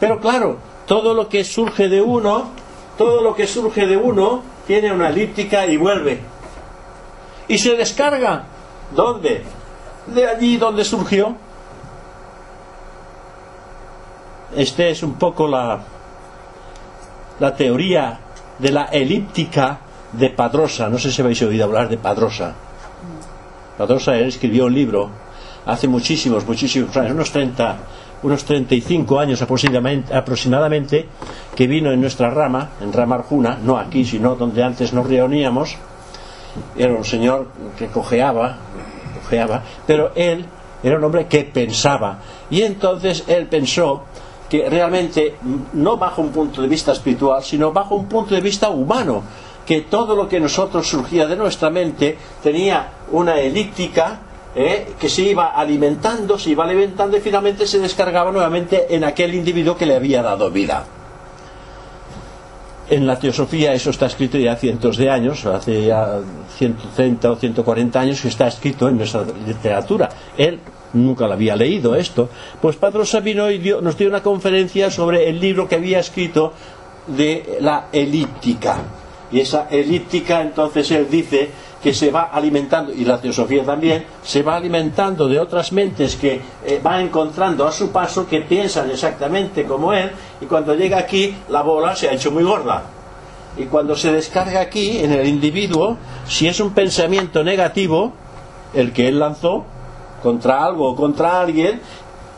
Pero claro, todo lo que surge de uno, todo lo que surge de uno tiene una elíptica y vuelve. Y se descarga. ¿Dónde? De allí donde surgió. Este es un poco la, la teoría de la elíptica de Padrosa. No sé si habéis oído hablar de Padrosa. Padrosa él escribió un libro hace muchísimos, muchísimos años, unos 30, unos 35 años aproximadamente, que vino en nuestra rama, en rama Arjuna, no aquí, sino donde antes nos reuníamos. Era un señor que cojeaba, cojeaba, pero él era un hombre que pensaba. Y entonces él pensó que realmente, no bajo un punto de vista espiritual, sino bajo un punto de vista humano, que todo lo que nosotros surgía de nuestra mente tenía una elíptica eh, que se iba alimentando, se iba alimentando y finalmente se descargaba nuevamente en aquel individuo que le había dado vida. En la teosofía eso está escrito ya cientos de años, hace ya 130 o 140 años que está escrito en nuestra literatura. Él nunca lo había leído esto. Pues Padre Sabino nos dio una conferencia sobre el libro que había escrito de la elíptica. Y esa elíptica, entonces él dice que se va alimentando, y la teosofía también, se va alimentando de otras mentes que eh, va encontrando a su paso, que piensan exactamente como él, y cuando llega aquí, la bola se ha hecho muy gorda. Y cuando se descarga aquí, en el individuo, si es un pensamiento negativo, el que él lanzó, contra algo o contra alguien,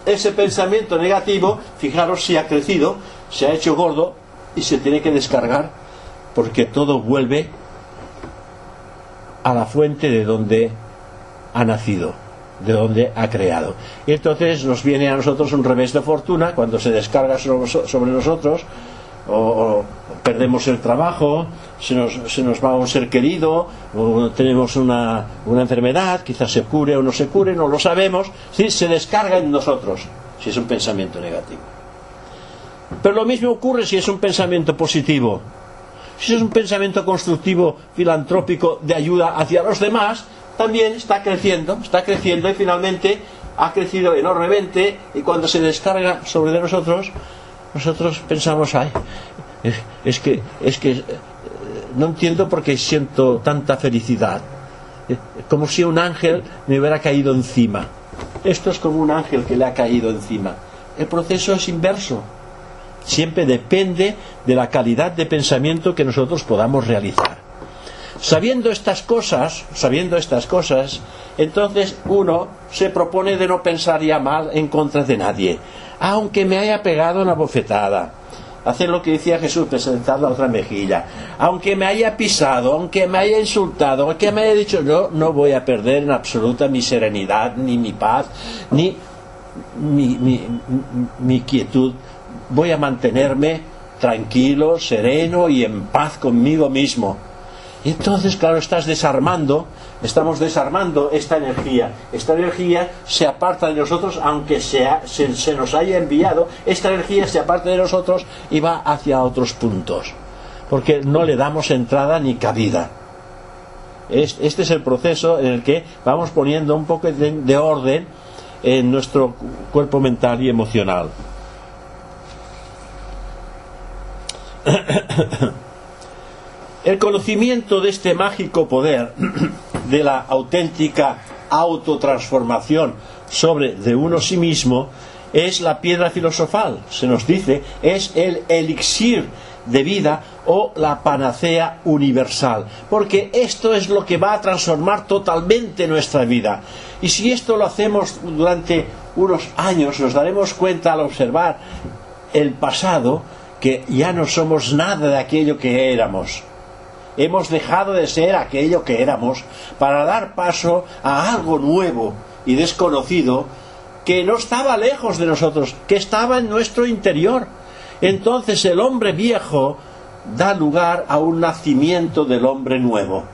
ese pensamiento negativo, fijaros si ha crecido, se ha hecho gordo y se tiene que descargar porque todo vuelve a la fuente de donde ha nacido, de donde ha creado. Y entonces nos viene a nosotros un revés de fortuna cuando se descarga sobre nosotros o, perdemos el trabajo, se nos, se nos, va un ser querido, o tenemos una, una, enfermedad, quizás se cure o no se cure, no lo sabemos, ¿sí? se descarga en nosotros, si es un pensamiento negativo. Pero lo mismo ocurre si es un pensamiento positivo. Si es un pensamiento constructivo, filantrópico, de ayuda hacia los demás, también está creciendo, está creciendo y finalmente ha crecido enormemente y cuando se descarga sobre nosotros, nosotros pensamos, ay, es, que, es que eh, no entiendo por qué siento tanta felicidad. Eh, como si un ángel me hubiera caído encima. Esto es como un ángel que le ha caído encima. El proceso es inverso. Siempre depende de la calidad de pensamiento que nosotros podamos realizar. Sabiendo estas cosas, sabiendo estas cosas, entonces uno se propone de no pensar ya mal en contra de nadie aunque me haya pegado una bofetada. Hacer lo que decía Jesús, presentar la otra mejilla. Aunque me haya pisado, aunque me haya insultado, aunque me haya dicho yo, no voy a perder en absoluta mi serenidad, ni mi paz, ni mi quietud. Voy a mantenerme tranquilo, sereno y en paz conmigo mismo. Y entonces, claro, estás desarmando estamos desarmando esta energía. Esta energía se aparta de nosotros, aunque se, se, nos haya enviado, esta energía se aparta de nosotros y va hacia otros puntos, porque no le damos entrada ni cabida. Este es el proceso en el que vamos poniendo un poco de orden en nuestro cuerpo mental y emocional. El conocimiento de este mágico poder de la auténtica autotransformación sobre de uno sí mismo es la piedra filosofal, se nos dice, es el elixir de vida o la panacea universal, porque esto es lo que va a transformar totalmente nuestra vida. Y si esto lo hacemos durante unos años, nos daremos cuenta al observar el pasado que ya no somos nada de aquello que éramos hemos dejado de ser aquello que éramos para dar paso a algo nuevo y desconocido que no estaba lejos de nosotros, que estaba en nuestro interior. Entonces el hombre viejo da lugar a un nacimiento del hombre nuevo.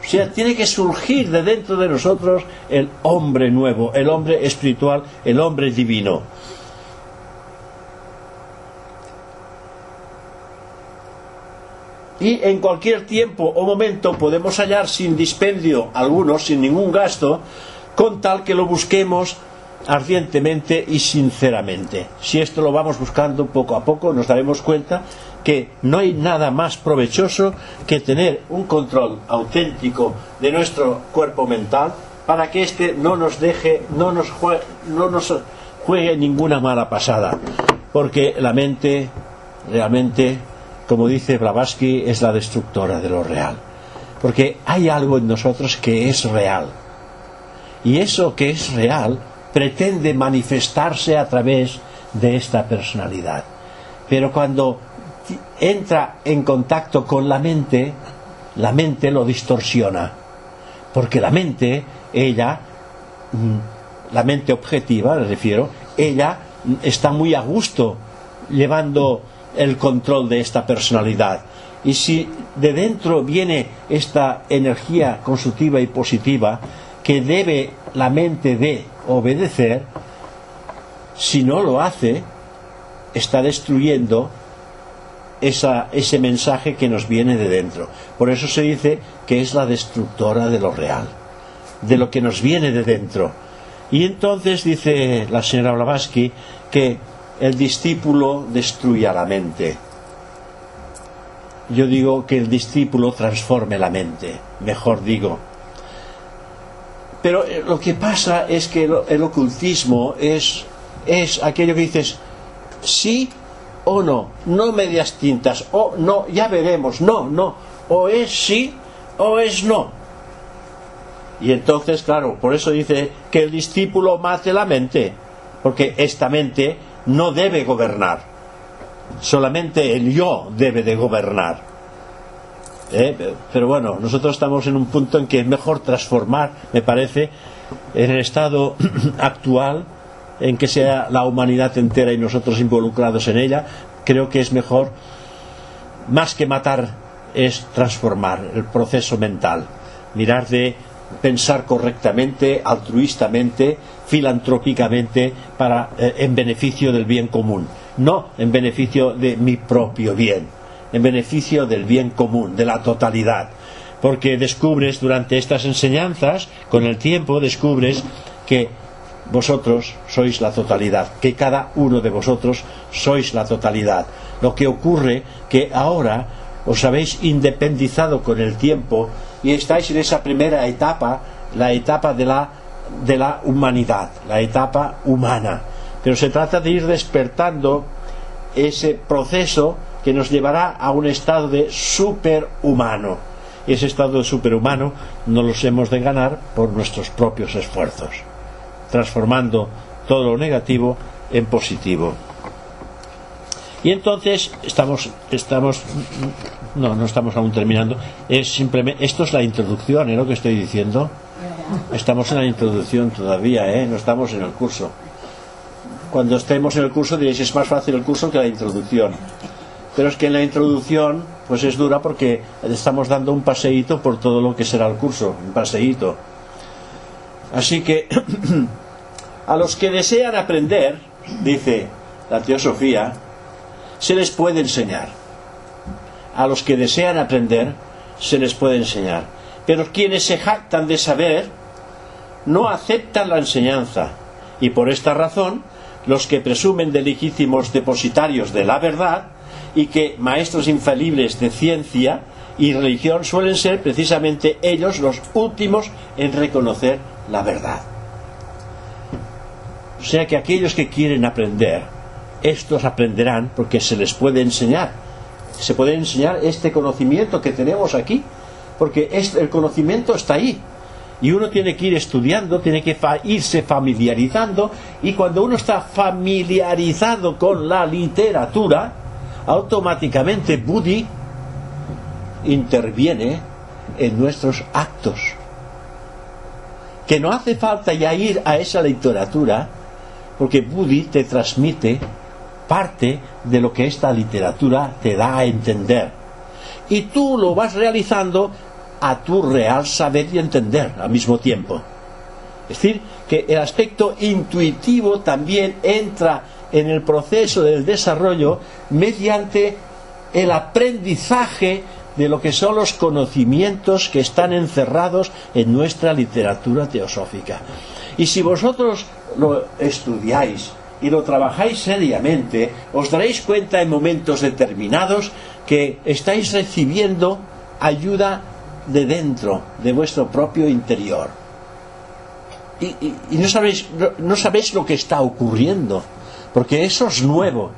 O sea, tiene que surgir de dentro de nosotros el hombre nuevo, el hombre espiritual, el hombre divino. Y en cualquier tiempo o momento podemos hallar sin dispendio alguno, sin ningún gasto, con tal que lo busquemos ardientemente y sinceramente. Si esto lo vamos buscando poco a poco, nos daremos cuenta que no hay nada más provechoso que tener un control auténtico de nuestro cuerpo mental para que éste no nos deje, no nos juegue, no nos juegue ninguna mala pasada. Porque la mente realmente, como dice Blavatsky, es la destructora de lo real. Porque hay algo en nosotros que es real. Y eso que es real pretende manifestarse a través de esta personalidad. Pero cuando entra en contacto con la mente, la mente lo distorsiona. Porque la mente, ella, mm, la mente objetiva, le refiero, ella está muy a gusto llevando el control de esta personalidad. Y si de dentro viene esta energía constructiva y positiva que debe la mente de obedecer, si no lo hace, está destruyendo esa, ese mensaje que nos viene de dentro. Por eso se dice que es la destructora de lo real, de lo que nos viene de dentro. Y entonces dice la señora Blavatsky que el discípulo destruye a la mente. Yo digo que el discípulo transforme la mente, mejor digo. Pero eh, lo que pasa es que el, ocultismo es, es aquello que dices, sí o no, no medias tintas, o no, ya veremos, no, no, o es sí o es no. Y entonces, claro, por eso dice que el discípulo mate la mente, porque esta mente no debe gobernar. Solamente el yo debe de gobernar. ¿Eh? Pero bueno, nosotros estamos en un punto en que es mejor transformar, me parece, en el estado actual en que sea la humanidad entera y nosotros involucrados en ella, creo que es mejor, más que matar, es transformar el proceso mental, mirar de pensar correctamente, altruistamente, filantrópicamente, para, eh, en beneficio del bien común, no en beneficio de mi propio bien, en beneficio del bien común, de la totalidad. Porque descubres durante estas enseñanzas, con el tiempo, descubres que vosotros sois la totalidad, que cada uno de vosotros sois la totalidad. Lo que ocurre que ahora os habéis independizado con el tiempo y estáis en esa primera etapa, la etapa de la, de la humanidad, la etapa humana. Pero se trata de ir despertando ese proceso que nos llevará a un estado de superhumano. Y ese estado de superhumano no los hemos de ganar por nuestros propios esfuerzos, transformando todo lo negativo en positivo. Y entonces estamos, estamos, no, no estamos aún terminando. Es simplemente, esto es la introducción, ¿eh? Lo que estoy diciendo. Estamos en la introducción todavía, ¿eh? No estamos en el curso. Cuando estemos en el curso diréis es más fácil el curso que la introducción. Pero es que en la introducción, pues es dura porque estamos dando un paseíto por todo lo que será el curso, un paseíto. Así que a los que desean aprender, dice la teosofía, se les puede enseñar. A los que desean aprender, se les puede enseñar. Pero quienes se jactan de saber, no aceptan la enseñanza. Y por esta razón, los que presumen de legítimos depositarios de la verdad y que maestros infalibles de ciencia y religión suelen ser precisamente ellos los últimos en reconocer la verdad. O sea que aquellos que quieren aprender estos aprenderán porque se les puede enseñar. Se puede enseñar este conocimiento que tenemos aquí, porque el conocimiento está ahí. Y uno tiene que ir estudiando, tiene que irse familiarizando, y cuando uno está familiarizado con la literatura, automáticamente Budi interviene en nuestros actos. Que no hace falta ya ir a esa literatura, porque Budi te transmite parte de lo que esta literatura te da a entender. Y tú lo vas realizando a tu real saber y entender al mismo tiempo. Es decir, que el aspecto intuitivo también entra en el proceso del desarrollo mediante el aprendizaje de lo que son los conocimientos que están encerrados en nuestra literatura teosófica. Y si vosotros lo estudiáis y lo trabajáis seriamente, os daréis cuenta en momentos determinados que estáis recibiendo ayuda de dentro, de vuestro propio interior. Y, y- no, sabéis, no sabéis lo que está ocurriendo, porque eso es nuevo.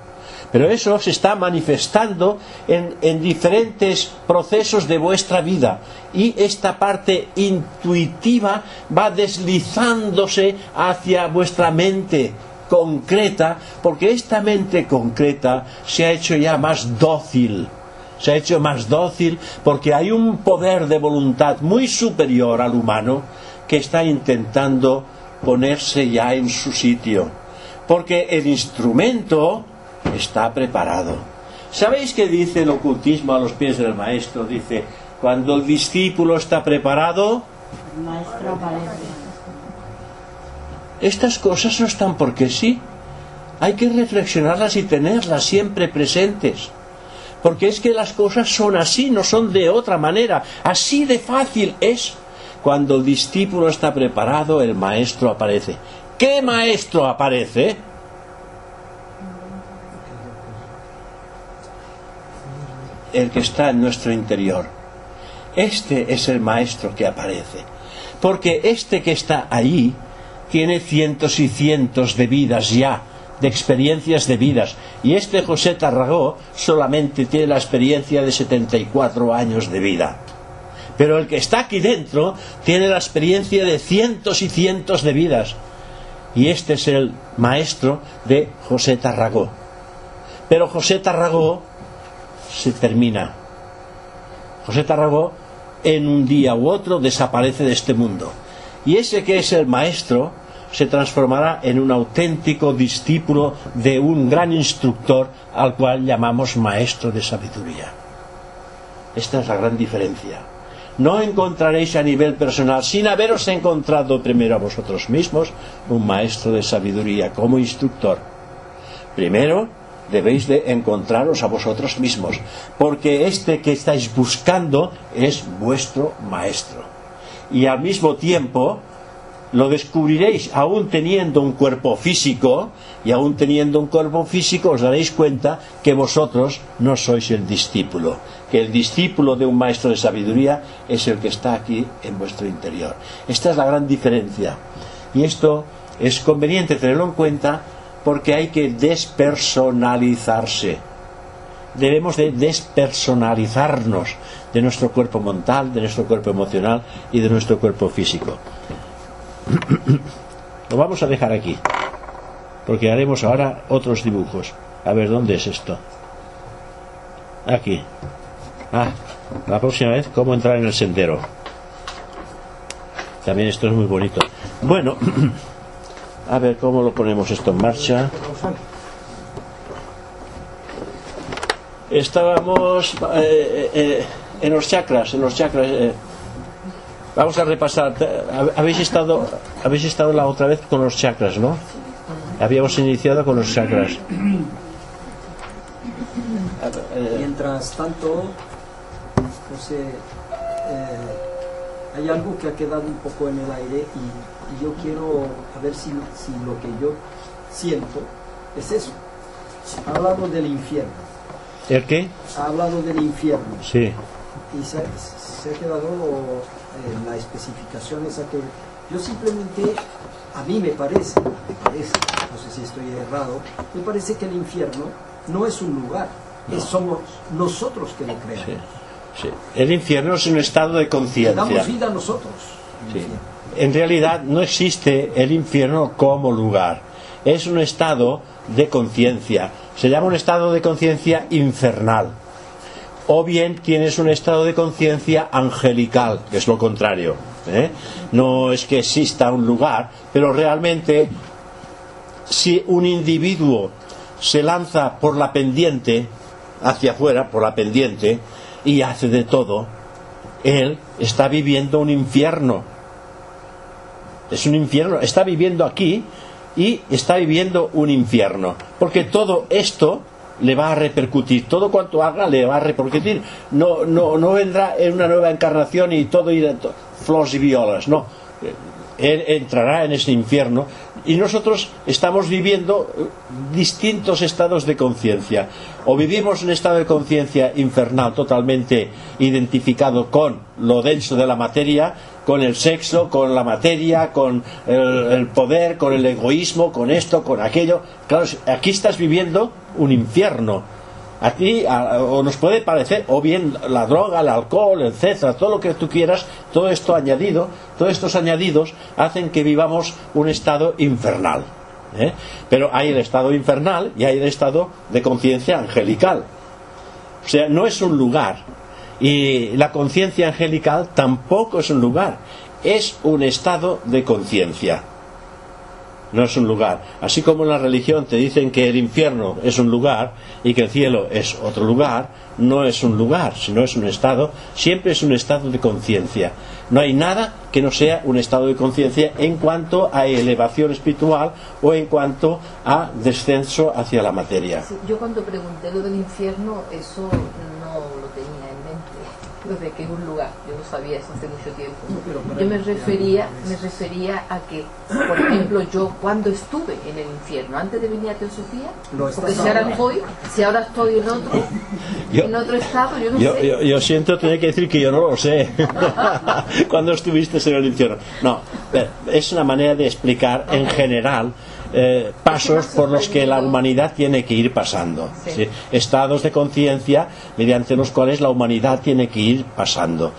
Pero eso se está manifestando en, en diferentes procesos de vuestra vida. Y esta parte intuitiva va deslizándose hacia vuestra mente concreta, porque esta mente concreta se ha hecho ya más dócil se ha hecho más dócil porque hay un poder de voluntad muy superior al humano que está intentando ponerse ya en su sitio. Porque el instrumento está preparado. ¿Sabéis qué dice el ocultismo a los pies del maestro? Dice, cuando el discípulo está preparado,
El maestro aparece.
Estas cosas no están porque sí. Hay que reflexionarlas y tenerlas siempre presentes. Porque es que las cosas son así, no son de otra manera. Así de fácil es. Cuando el discípulo está preparado, el maestro aparece. ¿Qué maestro aparece? El que está en nuestro interior. Este es el maestro que aparece. Porque este que está ahí tiene cientos y cientos de vidas ya, de experiencias de vidas. Y este José Tarragó solamente tiene la experiencia de 74 años de vida. Pero el que está aquí dentro tiene la experiencia de cientos y cientos de vidas. Y este es el maestro de José Tarragó. Pero José Tarragó se termina. José Tarragó en un día u otro desaparece de este mundo. Y ese que es el maestro se transformará en un auténtico discípulo de un gran instructor al cual llamamos maestro de sabiduría. Esta es la gran diferencia. No encontraréis a nivel personal, sin haberos encontrado primero a vosotros mismos, un maestro de sabiduría como instructor. Primero debéis de encontraros a vosotros mismos, porque este que estáis buscando es vuestro maestro. Y al mismo tiempo lo descubriréis aún teniendo un cuerpo físico, y aún teniendo un cuerpo físico os daréis cuenta que vosotros no sois el discípulo, que el discípulo de un maestro de sabiduría es el que está aquí en vuestro interior. Esta es la gran diferencia. Y esto es conveniente tenerlo en cuenta porque hay que despersonalizarse. Debemos de despersonalizarnos de nuestro cuerpo mental, de nuestro cuerpo emocional y de nuestro cuerpo físico. Lo vamos a dejar aquí, porque haremos ahora otros dibujos. A ver, ¿dónde es esto? Aquí. Ah, la próxima vez, cómo entrar en el sendero. También esto es muy bonito. Bueno, a ver cómo lo ponemos esto en marcha. Estábamos eh, eh, en los chakras, en los chakras. eh, Vamos a repasar. Habéis estado, habéis estado la otra vez con los chakras, ¿no? Habíamos iniciado con los chakras. Eh,
Mientras tanto, José, eh, hay algo que ha quedado un poco en el aire y, yo quiero a ver si, si lo que yo siento es eso. Ha hablado del infierno,
¿El qué?
ha hablado del infierno
Sí.
y se, se ha quedado en la especificación esa que yo simplemente, a mí me parece, me parece, no sé si estoy errado, me parece que el infierno no es un lugar, es- somos nosotros que lo creamos.
Sí, sí. El infierno es un estado de
Le
conciencia.
damos vida a nosotros.
Sí. En realidad no existe el infierno como lugar. Es un estado de conciencia. Se llama un estado de conciencia infernal. O bien tienes un estado de conciencia angelical, que es lo contrario. ¿eh? No es que exista un lugar, pero realmente si un individuo se lanza por la pendiente, hacia afuera, por la pendiente, y hace de todo, él está viviendo un infierno. Es un infierno, está viviendo aquí y está viviendo un infierno. Porque todo esto le va a repercutir. Todo cuanto haga le va a repercutir. No, no, no vendrá en una nueva encarnación y todo irá to- flores y violas. No. Él entrará en ese infierno y nosotros estamos viviendo eh, distintos estados de conciencia. O vivimos un estado de conciencia infernal totalmente identificado con lo denso de la materia, con el sexo, con la materia, con el, el poder, con el egoísmo, con esto, con aquello. Claro, aquí estás viviendo un infierno. A ti o nos puede parecer, o bien la droga, el alcohol, etcétera, todo lo que tú quieras, todo esto añadido, todos estos añadidos hacen que vivamos un estado infernal. ¿eh? Pero hay el estado infernal y hay el estado de conciencia angelical. O sea, no es un lugar. Y la conciencia angelical tampoco es un lugar. Es un estado de conciencia. No es un lugar. Así como en la religión te dicen que el infierno es un lugar y que el cielo es otro lugar, no es un lugar, sino es un estado, siempre es un estado de conciencia. No hay nada que no sea un estado de conciencia en cuanto a elevación espiritual o en cuanto a descenso hacia la materia.
Yo cuando pregunté lo del infierno, eso no lo lo de que es un lugar, yo no sabía eso hace mucho tiempo. Yo me refería, me refería a que, por ejemplo, yo cuando estuve en el infierno, antes de venir a Teosofía, porque si ahora estoy, si ahora estoy en otro,
Yo-
en otro estado, yo no
Yo,
sé.
yo- yo siento tener que decir que yo no lo sé cuando estuviste en el infierno. No, es una manera de explicar en general eh, pasos por los que la humanidad tiene que ir pasando.
Sí.
¿sí? Estados de conciencia mediante los cuales la humanidad tiene que ir pasando.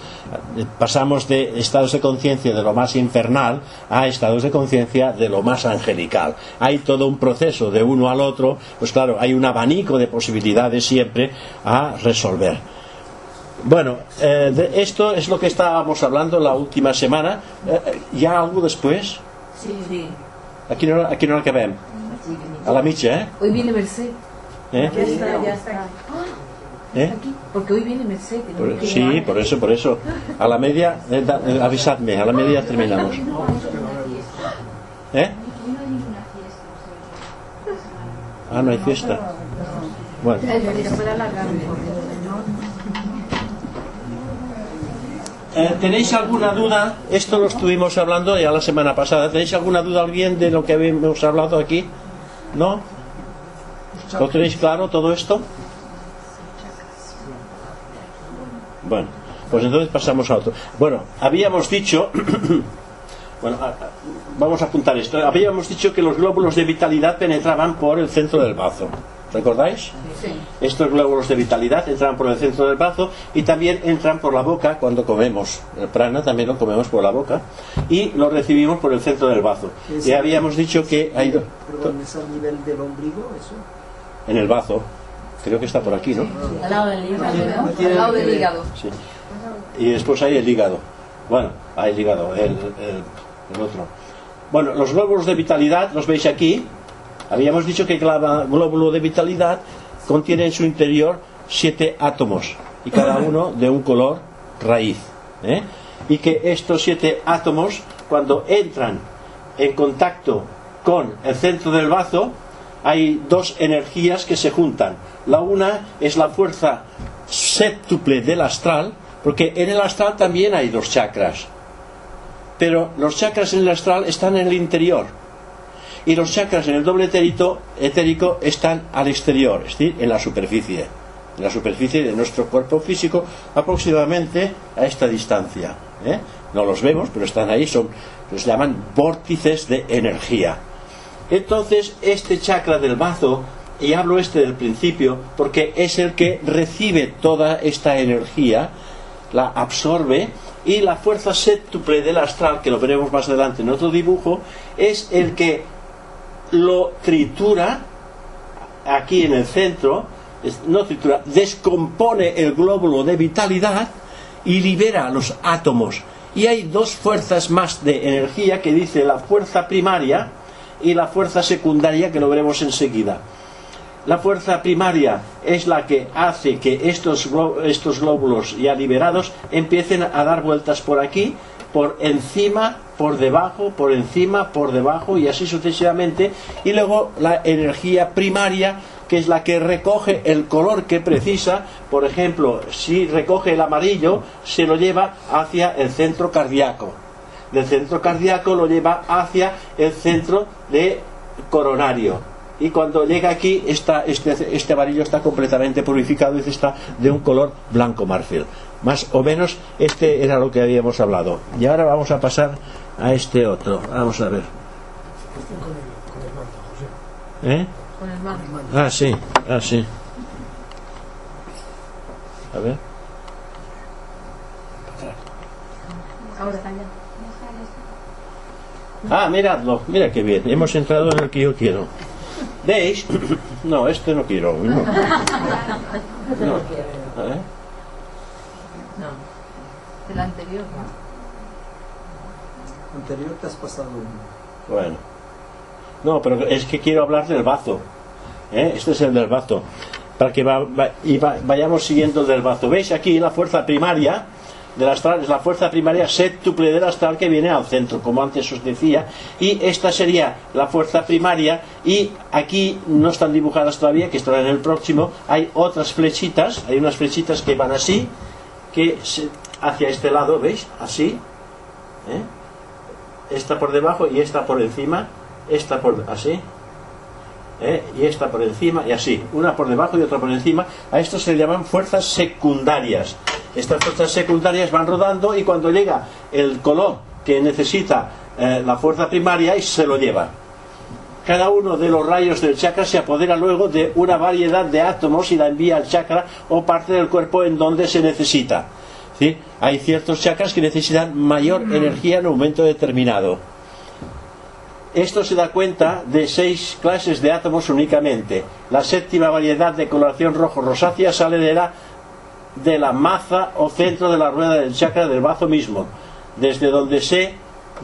Pasamos de estados de conciencia de lo más infernal a estados de conciencia de lo más angelical. Hay todo un proceso de uno al otro, pues claro, hay un abanico de posibilidades siempre a resolver. Bueno, eh, de esto es lo que estábamos hablando la última semana. Eh, eh, ¿Ya algo después?
Sí, sí.
Aquí no, aquí no acabem. A la mitja, eh?
Hoy viene Merced,
¿Eh?
Ya está, ya está.
¿Eh?
aquí, porque hoy viene Merced. tenemos
Por-
que
sí, por eso, por eso. A la media, eh, da- eh, avisadme, a la media terminamos. ¿Eh? Ah, no hay fiesta. Bueno,
Eh,
¿tenéis alguna duda? Esto lo estuvimos hablando ya la semana pasada. ¿Tenéis alguna duda alguien de lo que habíamos hablado aquí? ¿No? ¿Lo tenéis claro todo esto? Bueno, pues entonces pasamos a otro. Bueno, habíamos dicho, bueno, vamos a apuntar esto. Habíamos dicho que los glóbulos de vitalidad penetraban por el centro del bazo. ¿Recordáis?
Sí.
Estos glóbulos de vitalidad entran por el centro del bazo y también entran por la boca cuando comemos. El prana también lo comemos por la boca y lo recibimos por el centro del bazo.
Es-
Y habíamos dicho que hay
Perdón, ¿es al nivel del ombligo eso?
en el bazo. Creo que está por aquí, ¿no?
Al lado del hígado, ¿no?
tiene
Al lado del hígado.
Sí. Y después hay el hígado. Bueno, hay el hígado, el, el- el otro. Bueno, los glóbulos de vitalidad, los veis aquí. Habíamos dicho que cada glóbulo de vitalidad contiene en su interior siete átomos y cada uno de un color raíz. ¿eh? Y que estos siete átomos, cuando entran en contacto con el centro del bazo, hay dos energías que se juntan. La una es la fuerza séptuple del astral, porque en el astral también hay dos chakras. Pero los chakras en el astral están en el interior y los chakras en el doble etérito- etérico están al exterior, es decir, en la superficie. En la superficie de nuestro cuerpo físico, aproximadamente a esta distancia. ¿eh? No los vemos, pero están ahí, son, los llaman vórtices de energía. Entonces, este chakra del bazo, y hablo este del principio, porque es el que recibe toda esta energía, la absorbe, y la fuerza séptuple del astral, que lo veremos más adelante en otro dibujo, es el que lo tritura aquí en el centro, no tritura, descompone el glóbulo de vitalidad y libera los átomos. Y hay dos fuerzas más de energía que dice la fuerza primaria y la fuerza secundaria que lo veremos enseguida. La fuerza primaria es la que hace que estos, estos glóbulos ya liberados empiecen a dar vueltas por aquí, por encima por debajo, por encima, por debajo y así sucesivamente. Y luego la energía primaria, que es la que recoge el color que precisa. Por ejemplo, si recoge el amarillo, se lo lleva hacia el centro cardíaco. Del centro cardíaco lo lleva hacia el centro de coronario. Y cuando llega aquí, está, este, este amarillo está completamente purificado y está de un color blanco marfil. Más o menos este era lo que habíamos hablado. Y ahora vamos a pasar a este otro. Vamos a ver. ¿Eh?
Con el mar.
Ah, sí, ah, sí. A ver. Ah, miradlo, mira qué bien. Hemos entrado en el que yo quiero. ¿Veis? No, este no quiero. No. No. ¿Eh?
No. El anterior.
Anterior te has pasado uno.
Bueno. No, pero es que quiero hablar del bazo. ¿eh? Este es el del bazo. Para que vayamos siguiendo el del bazo. ¿Veis aquí la fuerza primaria del astral? Es la fuerza primaria séptuple del astral que viene al centro, como antes os decía. Y esta sería la fuerza primaria. Y aquí no están dibujadas todavía, que estarán en el próximo. Hay otras flechitas. Hay unas flechitas que van así. Que hacia este lado, ¿veis? Así. ¿eh? Esta por debajo y esta por encima, esta por así, ¿eh? y esta por encima y así, una por debajo y otra por encima. A esto se le llaman fuerzas secundarias. Estas fuerzas secundarias van rodando y cuando llega el color que necesita eh, la fuerza primaria y se lo lleva. Cada uno de los rayos del chakra se apodera luego de una variedad de átomos y la envía al chakra o parte del cuerpo en donde se necesita. ¿Sí? Hay ciertos chakras que necesitan mayor energía en un momento determinado. Esto se da cuenta de seis clases de átomos únicamente. La séptima variedad de coloración rojo-rosácea sale de la, de la maza o centro de la rueda del chakra del bazo mismo, desde donde se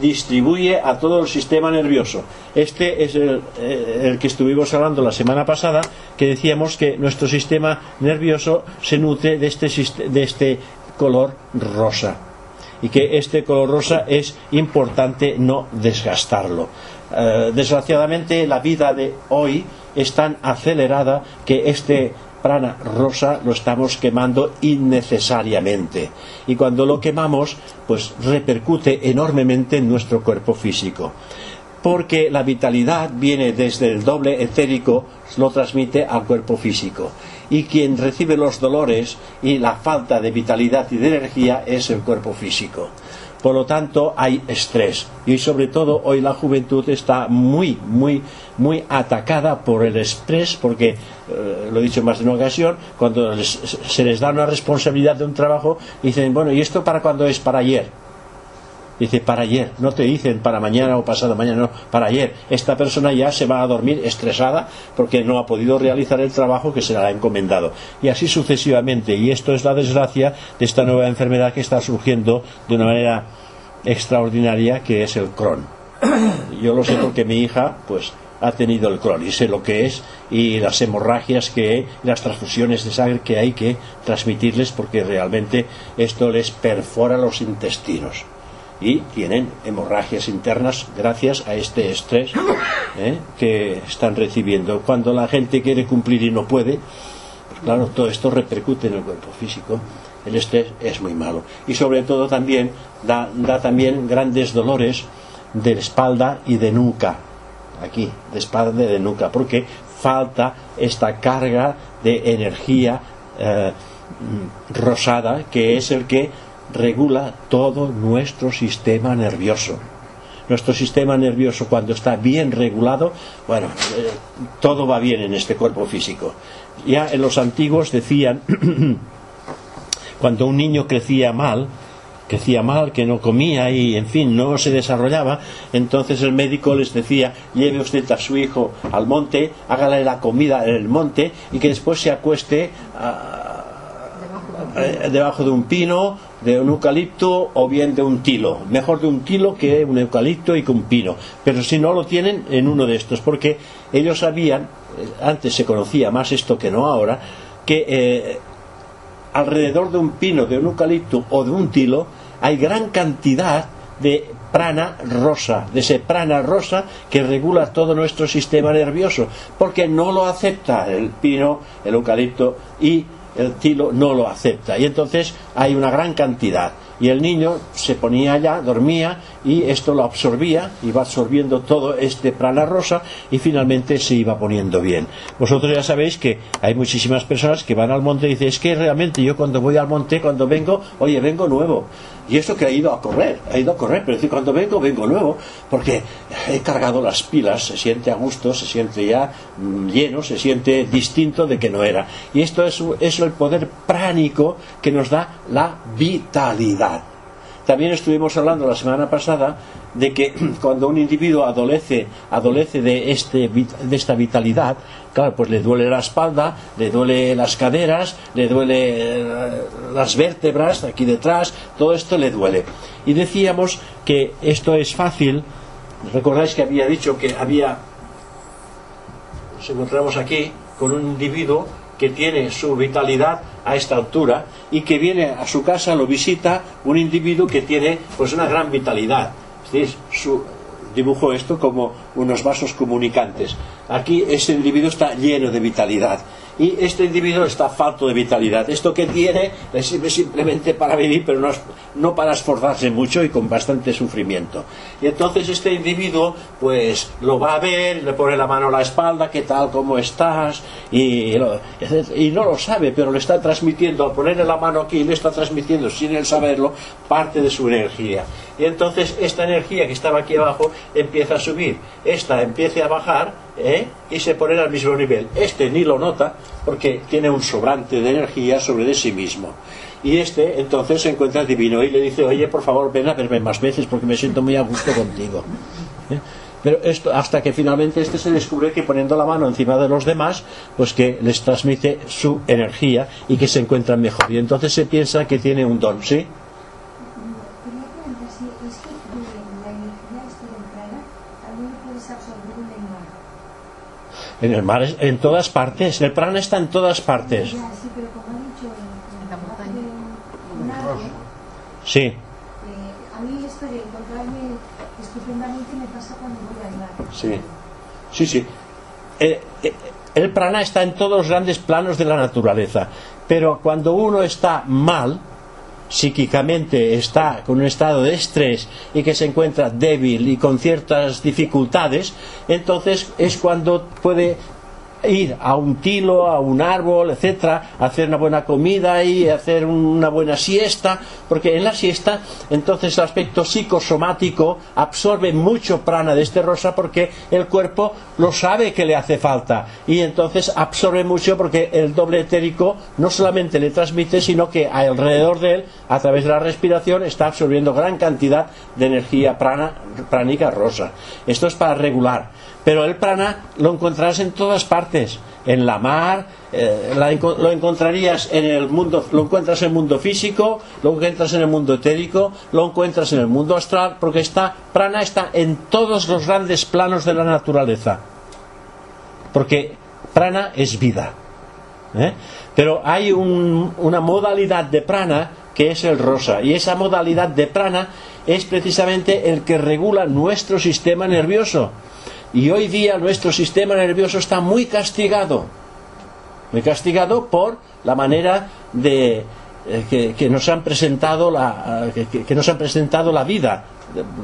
distribuye a todo el sistema nervioso. Este es el, eh, el que estuvimos hablando la semana pasada, que decíamos que nuestro sistema nervioso se nutre de este, de este color rosa y que este color rosa es importante no desgastarlo. Eh, desgraciadamente la vida de hoy es tan acelerada que este prana rosa lo estamos quemando innecesariamente y cuando lo quemamos pues repercute enormemente en nuestro cuerpo físico porque la vitalidad viene desde el doble etérico, lo transmite al cuerpo físico. Y quien recibe los dolores y la falta de vitalidad y de energía es el cuerpo físico. Por lo tanto, hay estrés. Y sobre todo hoy la juventud está muy, muy, muy atacada por el estrés, porque, eh, lo he dicho más de una ocasión, cuando les- se les da una responsabilidad de un trabajo, dicen, bueno, ¿y esto para cuándo es? Para ayer. Dice, para ayer, no te dicen para mañana o pasado mañana, no, para ayer. Esta persona ya se va a dormir estresada porque no ha podido realizar el trabajo que se le ha encomendado. Y así sucesivamente. Y esto es la desgracia de esta nueva enfermedad que está surgiendo de una manera extraordinaria, que es el Crohn. Yo lo sé porque mi hija, pues, ha tenido el Crohn y sé lo que es y las hemorragias que las transfusiones de sangre que hay que transmitirles porque realmente esto les perfora los intestinos y tienen hemorragias internas gracias a este estrés ¿eh? que están recibiendo. Cuando la gente quiere cumplir y no puede, pues claro, todo esto repercute en el cuerpo físico. El estrés es muy malo y sobre todo también da, da también grandes dolores de espalda y de nuca, aquí, de espalda y de nuca, porque falta esta carga de energía eh, rosada que es el que regula todo nuestro sistema nervioso. Nuestro sistema nervioso cuando está bien regulado, bueno, eh, todo va bien en este cuerpo físico. Ya en los antiguos decían, cuando un niño crecía mal, crecía mal, que no comía y, en fin, no se desarrollaba, entonces el médico les decía, lleve usted a su hijo al monte, hágale la comida en el monte y que después se acueste a- eh, debajo de un pino, de un eucalipto o bien de un tilo. Mejor de un tilo que un eucalipto y que un pino. Pero si no lo tienen, en uno de estos, porque ellos sabían, eh, antes se conocía más esto que no ahora, que eh, alrededor de un pino, de un eucalipto o de un tilo hay gran cantidad de prana rosa, de ese prana rosa que regula todo nuestro sistema nervioso, porque no lo acepta el pino, el eucalipto y el tilo no lo acepta. Y entonces hay una gran cantidad y el niño se ponía allá, dormía y esto lo absorbía, iba absorbiendo todo este prana rosa y finalmente se iba poniendo bien. Vosotros ya sabéis que hay muchísimas personas que van al monte y dicen, es que realmente yo cuando voy al monte, cuando vengo, oye, vengo nuevo. Y esto que ha ido a correr, ha ido a correr, pero decir, cuando vengo, vengo nuevo, porque he cargado las pilas, se siente a gusto, se siente ya mm, lleno, se siente distinto de que no era. Y esto es, es el poder pránico que nos da la vitalidad. También estuvimos hablando la semana pasada de que cuando un individuo adolece, adolece de, este, de esta vitalidad, claro, pues le duele la espalda, le duele las caderas, le duele eh, las vértebras aquí detrás, todo esto le duele. Y decíamos que esto es fácil, recordáis que había dicho que había, nos encontramos aquí con un individuo que tiene su vitalidad a esta altura y que viene a su casa, lo visita un individuo que tiene pues una gran vitalidad. Es su, dibujo esto como unos vasos comunicantes. Aquí ese individuo está lleno de vitalidad y este individuo está falto de vitalidad. Esto que tiene le sirve simplemente para vivir, pero no, no, para esforzarse mucho y con bastante sufrimiento. Y entonces este individuo, pues lo va a ver, le pone la mano a la espalda, ¿qué tal, cómo estás? Y, y no lo sabe, pero le está transmitiendo, al ponerle la mano aquí, le está transmitiendo, sin él saberlo, parte de su energía. Y entonces esta energía que estaba aquí abajo empieza a subir, esta empieza a bajar ¿eh? y se pone al mismo nivel. Este ni lo nota porque tiene un sobrante de energía sobre de sí mismo. Y este entonces se encuentra divino y le dice, oye, por favor, ven a verme más veces porque me siento muy a gusto contigo. ¿Eh? Pero esto, hasta que finalmente este se descubre que poniendo la mano encima de los demás, pues que les transmite su energía y que se encuentran mejor. Y entonces se piensa que tiene un don, ¿sí? En el mar, en todas partes. El prana está en todas partes. Sí.
Eh, a mí esto de encontrarme estupendamente me pasa cuando voy al mar.
Sí. Sí, sí. El, el prana está en todos los grandes planos de la naturaleza. Pero cuando uno está mal, psíquicamente está con un estado de estrés y que se encuentra débil y con ciertas dificultades, entonces es cuando puede ir a un tilo, a un árbol, etcétera, hacer una buena comida y hacer una buena siesta, porque en la siesta entonces el aspecto psicosomático absorbe mucho prana de este rosa porque el cuerpo lo sabe que le hace falta y entonces absorbe mucho porque el doble etérico no solamente le transmite, sino que alrededor de él, a través de la respiración, está absorbiendo gran cantidad de energía prana, pránica rosa. Esto es para regular. Pero el prana lo encontrarás en todas partes, en la mar, eh, lo encontrarías en el mundo, lo encuentras en el mundo físico, lo encuentras en el mundo etérico, lo encuentras en el mundo astral, porque está, prana está en todos los grandes planos de la naturaleza. Porque prana es vida. ¿eh? Pero hay una modalidad de prana que es el rosa, y esa modalidad de prana es precisamente el que regula nuestro sistema nervioso y hoy día nuestro sistema nervioso está muy castigado, muy castigado por la manera de eh, que, nos han presentado la que, que nos han presentado la vida.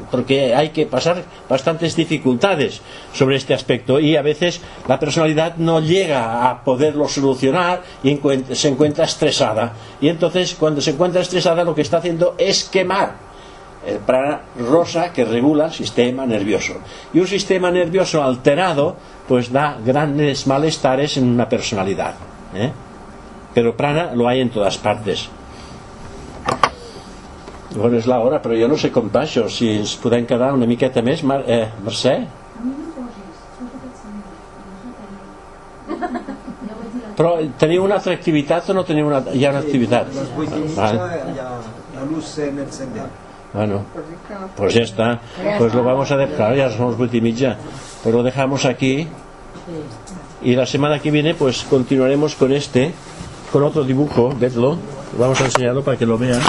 Porque hay que pasar bastantes dificultades sobre este aspecto. Y a veces la personalidad no llega a poderlo solucionar y se encuentra estresada. Y entonces cuando se encuentra estresada lo que está haciendo es quemar el prana rosa que regula el sistema nervioso. Y un sistema nervioso alterado pues da grandes malestares en una personalidad. ¿eh? Pero prana lo hay en todas partes. Bueno, és l'hora, però jo no sé com va això, si ens podem quedar una miqueta més. Mar eh, Mercè? Però teniu una altra activitat o no teniu una... Hi ha una activitat?
A les 8 i mitja hi ha la luz en el sender.
Bueno, pues ya está. Pues lo vamos a dejar, ya somos vuelta y media. Pues lo dejamos aquí. Y la semana que viene, pues continuaremos con este, con otro dibujo, vedlo. Vamos a enseñarlo para que lo vean.